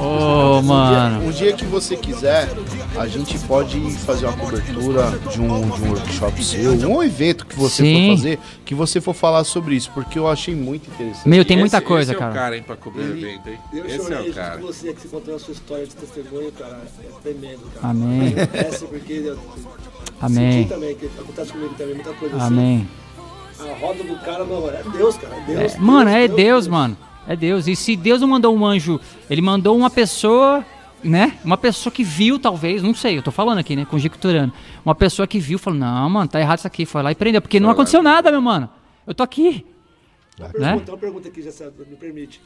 Ô, mano. Um dia que você quiser, a gente pode fazer uma cobertura de um, de um workshop seu, um evento que você Sim. for fazer, que você for falar sobre isso, porque eu achei muito interessante. Meu, tem muita Esse- coisa, esse cara. É o cara, hein, pra cobrir o evento, hein? Eu Esse é o cara. com você que você contando a sua história de testemunho, cara. É tremendo, cara. Amém. Eu Amém. senti também, que acontece comigo também, muita coisa assim. A roda do cara, mano, é Deus, cara. É Deus. É, mano, é Deus, mano. É Deus. E se Deus não mandou um anjo, ele mandou uma pessoa, né? Uma pessoa que viu, talvez, não sei, eu tô falando aqui, né? Conjecturando. Uma pessoa que viu, falou: não, mano, tá errado isso aqui. Foi lá e prendeu. Porque não aconteceu nada, meu mano. Eu tô aqui. Uma né? pergunta, uma pergunta aqui, já me permite.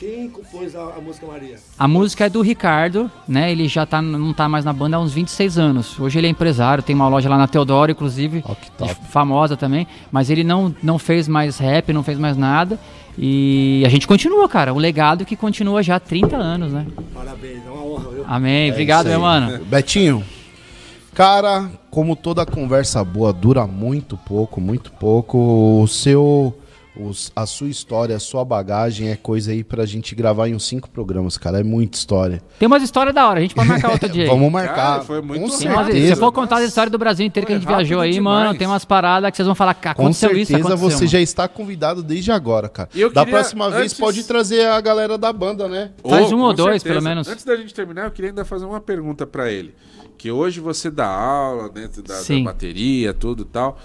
Quem compôs a, a música Maria? A música é do Ricardo, né? Ele já tá, não tá mais na banda há uns 26 anos. Hoje ele é empresário, tem uma loja lá na Teodoro, inclusive. Ó, que top. Famosa também. Mas ele não, não fez mais rap, não fez mais nada. E a gente continua, cara. Um legado que continua já há 30 anos, né? Parabéns, é uma honra, viu? Amém. Obrigado, É isso meu mano. Betinho, cara, como toda conversa boa dura muito pouco, muito pouco, o seu, os- a sua história, a sua bagagem é coisa aí pra gente gravar em uns cinco programas, cara. É muita história. Tem umas histórias da hora, a gente pode marcar outro dia. aí. Vamos marcar. Cara, foi muito com se certeza. você for contar a história do Brasil inteiro que a Foi gente viajou aí, mano, demais. tem umas paradas que vocês vão falar, "Cara, Com aconteceu isso, certeza aconteceu. você mano." já está convidado desde agora, cara. Eu da próxima vez antes- pode trazer a galera da banda, né? Faz Oh, um com ou dois, certeza. pelo menos. Antes da gente terminar, eu queria ainda fazer uma pergunta pra ele. Que hoje você dá aula dentro da, da Sim. bateria, tudo e tal.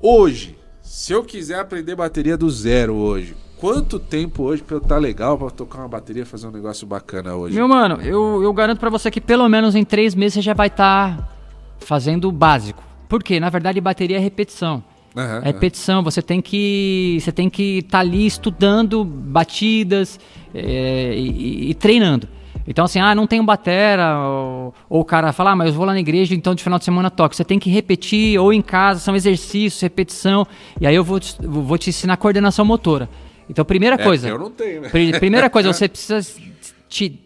Hoje, se eu quiser aprender bateria do zero hoje, quanto tempo hoje pra eu estar legal pra tocar uma bateria e fazer um negócio bacana hoje? Meu mano, eu, eu garanto pra você que pelo menos em três meses você já vai estar fazendo o básico. Por quê? Na verdade, bateria é repetição. Aham, É repetição, você tem que você tem que estar ali estudando batidas é, e, e- e treinando. Então assim, ah, não tenho batera, ou, ou o cara fala, ah, mas eu vou lá na igreja, então de final de semana toque. Você tem que repetir, ou em casa, são exercícios, repetição, e aí eu vou te, vou te ensinar coordenação motora. Então, primeira É, coisa. eu não tenho, né? Pri- Primeira coisa, você precisa te,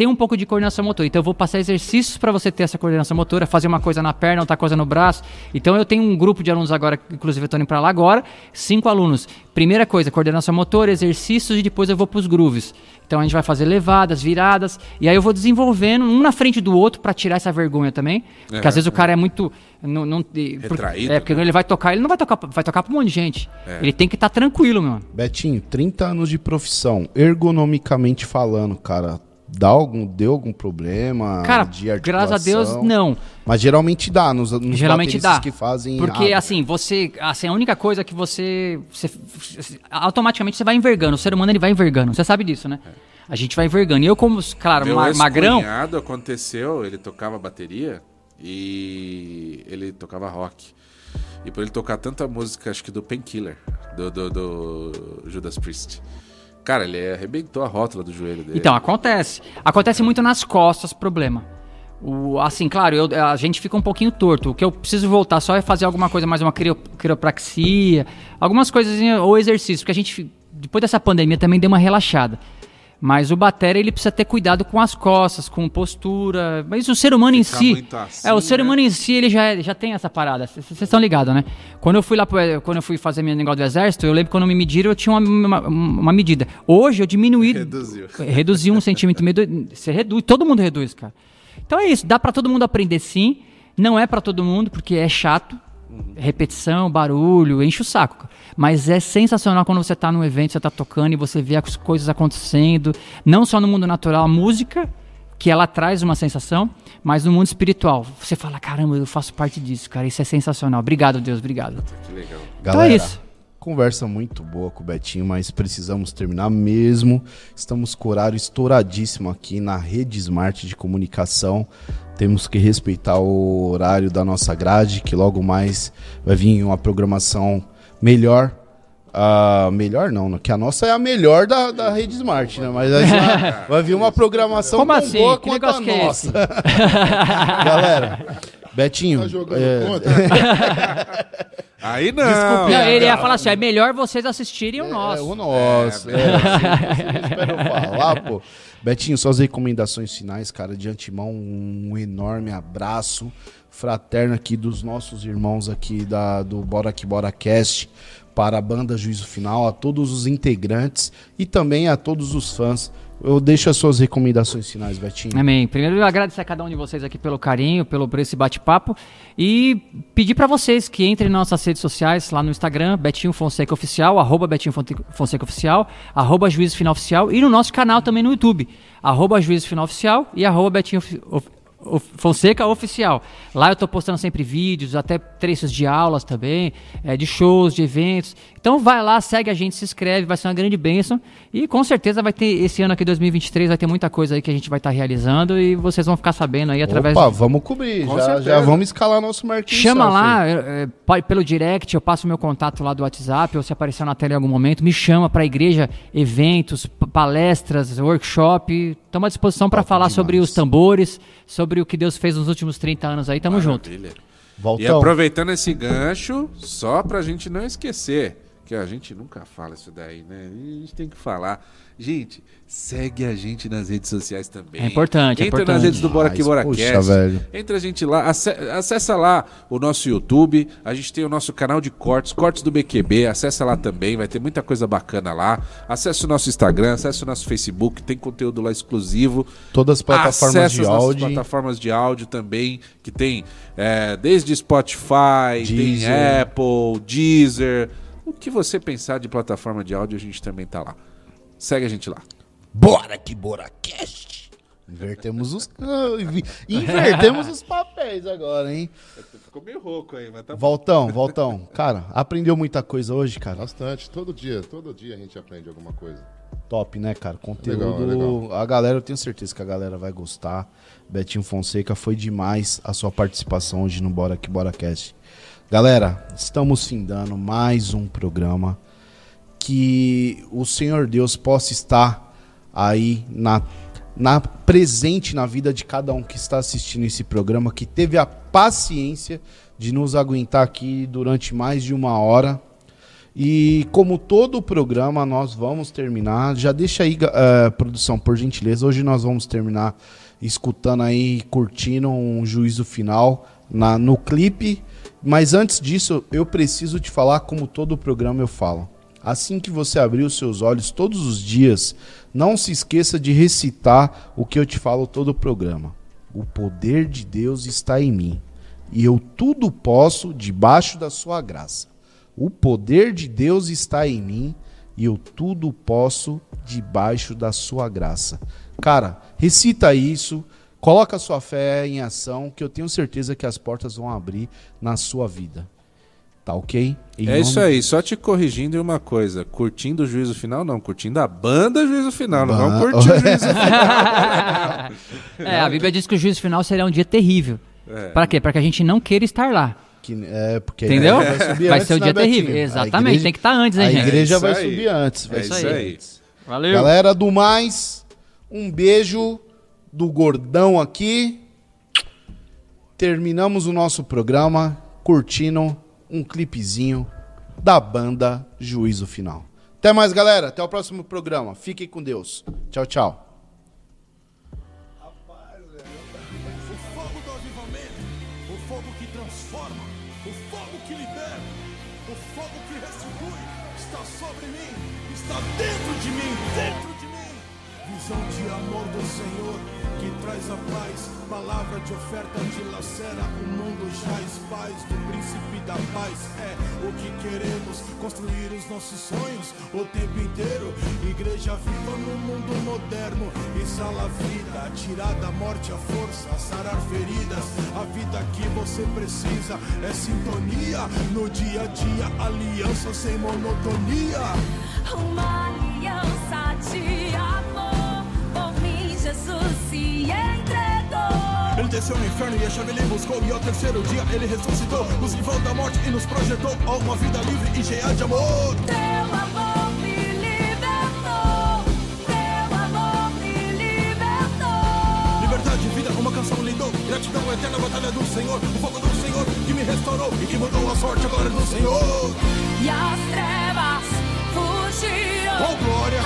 ter um pouco de coordenação motora. Então eu vou passar exercícios para você ter essa coordenação motora, fazer uma coisa na perna, outra coisa no braço. Então eu tenho um grupo de alunos agora, inclusive eu tô indo para lá agora, cinco alunos. Primeira coisa, coordenação motora, exercícios e depois eu vou para os grooves. Então a gente vai fazer levadas, viradas, e aí eu vou desenvolvendo um na frente do outro para tirar essa vergonha também. Porque às vezes o cara é muito não, não, Retraído, É, porque né? ele vai tocar, ele não vai tocar, vai tocar para um monte de gente. É. Ele tem que estar tranquilo, meu. Betinho, 30 anos de profissão, ergonomicamente falando, cara. Dá algum, deu algum problema Cara, de graças a Deus, articulação? não. Mas geralmente dá nos, nos Geralmente dá. que fazem. Porque ah, assim, você. Assim, a única coisa que você, você- Automaticamente você vai envergando. O ser humano ele vai envergando. Você sabe disso, né? A gente vai envergando. E eu, como, claro, Meu ma- magrão. ex-cunhado aconteceu, ele tocava bateria e ele tocava rock. E por ele tocar tanta música, acho que do Painkiller, do, do, do Judas Priest. Cara, ele arrebentou a rótula do joelho dele. Então, acontece. Acontece muito nas costas, problema. O, assim, claro, eu- a gente fica um pouquinho torto. O que eu preciso voltar só é fazer alguma coisa, mais uma crio- quiropraxia, algumas coisas ou exercício, porque a gente, depois dessa pandemia, também deu uma relaxada. Mas o batera, ele precisa ter cuidado com as costas, com postura. Mas o ser humano em si. assim, é, o ser né? humano em si, ele já, é- já tem essa parada. Vocês estão ligados, né? Quando eu fui lá, pro- quando eu fui fazer meu negócio do exército, eu lembro que quando me mediram, eu tinha uma, uma, uma medida. Hoje eu diminuí. Reduziu. Reduzi um centímetro e meio. Você reduz, todo mundo reduz, cara. Então é isso, dá pra todo mundo aprender sim. Não é pra todo mundo, porque é chato. Repetição, barulho, enche o saco. Mas é sensacional quando você tá num evento, você tá tocando e você vê as coisas acontecendo. Não só no mundo natural, a música, que ela traz uma sensação, mas no mundo espiritual. Você fala, caramba, eu faço parte disso, cara. Isso é sensacional. Obrigado, Deus, obrigado. Que legal. Então é isso. Conversa muito boa com o Betinho, mas precisamos terminar mesmo. Estamos com horário estouradíssimo aqui na Rede Smart de Comunicação. Temos que respeitar o horário da nossa grade, que logo mais vai vir uma programação melhor. Ah, melhor não, né? que a nossa é a melhor da, da Rede Smart, né? Mas gente vai vir uma programação Como tão assim? boa Que quanto a é nossa. Galera, Betinho, Tá jogando é, contra? Aí não. Não, ele ia falar assim: é melhor vocês assistirem o nosso. É, o nosso. É, vocês esperam falar, pô. Betinho, suas recomendações finais, cara. De antemão, um enorme abraço fraterno aqui dos nossos irmãos aqui da, do Bora Que Bora Cast para a banda Juízo Final, a todos os integrantes e também a todos os fãs. Eu deixo as suas recomendações finais, Betinho. Amém. Primeiro eu agradecer a cada um de vocês aqui pelo carinho, pelo por esse bate-papo e pedir pra vocês que entrem nas nossas redes sociais, lá no Instagram, Betinho Fonseca Oficial, arroba Betinho Fonseca Oficial, arroba Juízo Final Oficial e no nosso canal também no YouTube, arroba Juízo Final Oficial e arroba Betinho Fonseca Oficial. Lá eu tô postando sempre vídeos, até trechos de aulas também, é, de shows, de eventos. Então vai lá, segue a gente, se inscreve, vai ser uma grande bênção. E com certeza vai ter, esse ano aqui, 2023, vai ter muita coisa aí que a gente vai estar realizando e vocês vão ficar sabendo aí através Opa, vamos cobrir. Com Já, já vamos escalar nosso marketing. Chama selfie. lá, é, é, pelo direct, eu passo meu contato lá do WhatsApp, ou se aparecer na tela em algum momento, me chama para a igreja, eventos, palestras, workshop. Estamos à disposição para falar demais. sobre os tambores, sobre o que Deus fez nos últimos 30 anos aí. Tamo junto. Maravilha. E Voltão. aproveitando esse gancho, só pra gente não esquecer, que a gente nunca fala isso daí, né? A gente tem que falar. Gente, segue a gente nas redes sociais também. É importante, é Entra nas importante. redes do Bora Aqui Mas, Bora puxa, Cast. velho. Entra a gente lá, ace- acessa lá o nosso YouTube, a gente tem o nosso canal de cortes, cortes do BQB, acessa lá também, vai ter muita coisa bacana lá. Acesse o nosso Instagram, acesse o nosso Facebook, tem conteúdo lá exclusivo. Todas as plataformas Acesse de as áudio. plataformas de áudio também, que tem é, desde Spotify, tem Deezer. Apple, Deezer. O que você pensar de plataforma de áudio, a gente também tá lá. Segue a gente lá. Bora que bora cast. Invertemos os invertemos os papéis agora, hein? Ficou meio rouco aí, mas tá Voltão, Voltão. Cara, aprendeu muita coisa hoje, cara. Bastante. Todo dia, todo dia a gente aprende alguma coisa. Top, né, cara? Conteúdo. Legal, legal. A galera, eu tenho certeza que a galera vai gostar. Betinho Fonseca, foi demais a sua participação hoje no Bora que Bora Cast. Galera, estamos findando mais um programa. Que o Senhor Deus possa estar aí na, na presente na vida de cada um que está assistindo esse programa, que teve a paciência de nos aguentar aqui durante mais de uma hora. E como todo o programa, nós vamos terminar. Já deixa aí, eh, produção, por gentileza. Hoje nós vamos terminar escutando aí, curtindo um juízo final na, no clipe. Mas antes disso, eu preciso te falar como todo o programa eu falo. Assim que você abrir os seus olhos todos os dias, não se esqueça de recitar o que eu te falo todo o programa. O poder de Deus está em mim, e eu tudo posso debaixo da sua graça. O poder de Deus está em mim e eu tudo posso debaixo da sua graça. Cara, recita isso, coloca a sua fé em ação, que eu tenho certeza que as portas vão abrir na sua vida. Tá ok? Em É isso nome- aí, só te corrigindo em uma coisa. Curtindo o juízo final, não. Curtindo a banda juízo final. Não vamos Ba- curtir o juízo É, a Bíblia diz que o juízo final será um dia terrível. É. Pra quê? Pra que a gente não queira estar lá. Que, é, porque Entendeu? Vai, subir Vai antes, ser o né, dia Betinho? terrível. A Exatamente, igreja- tem que estar antes, hein, A gente? igreja É isso vai aí. subir antes. Vai É isso subir aí. antes. Valeu. Galera do mais, um beijo do gordão aqui. Terminamos o nosso programa curtindo um clipezinho da banda Juízo Final. Até mais, galera. Até o próximo programa. Fiquem com Deus. Tchau, tchau. De oferta dilacera o mundo, jaz paz do príncipe da paz. É o que queremos, construir os nossos sonhos o tempo inteiro. Igreja viva no mundo moderno, exala a vida, tirar da morte a força, sarar feridas. A vida que você precisa é sintonia no dia a dia, aliança sem monotonia. Uma aliança desceu no inferno e a chave ele buscou. E ao terceiro dia ele ressuscitou. Nos livrou da morte e nos projetou. A uma vida livre e cheia de amor. Teu amor me libertou, teu amor me libertou. Liberdade, vida, uma canção linda. Gratidão eterna, batalha do Senhor. O fogo do Senhor que me restaurou E que mudou a sorte, a glória do Senhor. E as trevas fugiram. Oh glória,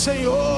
Senhor.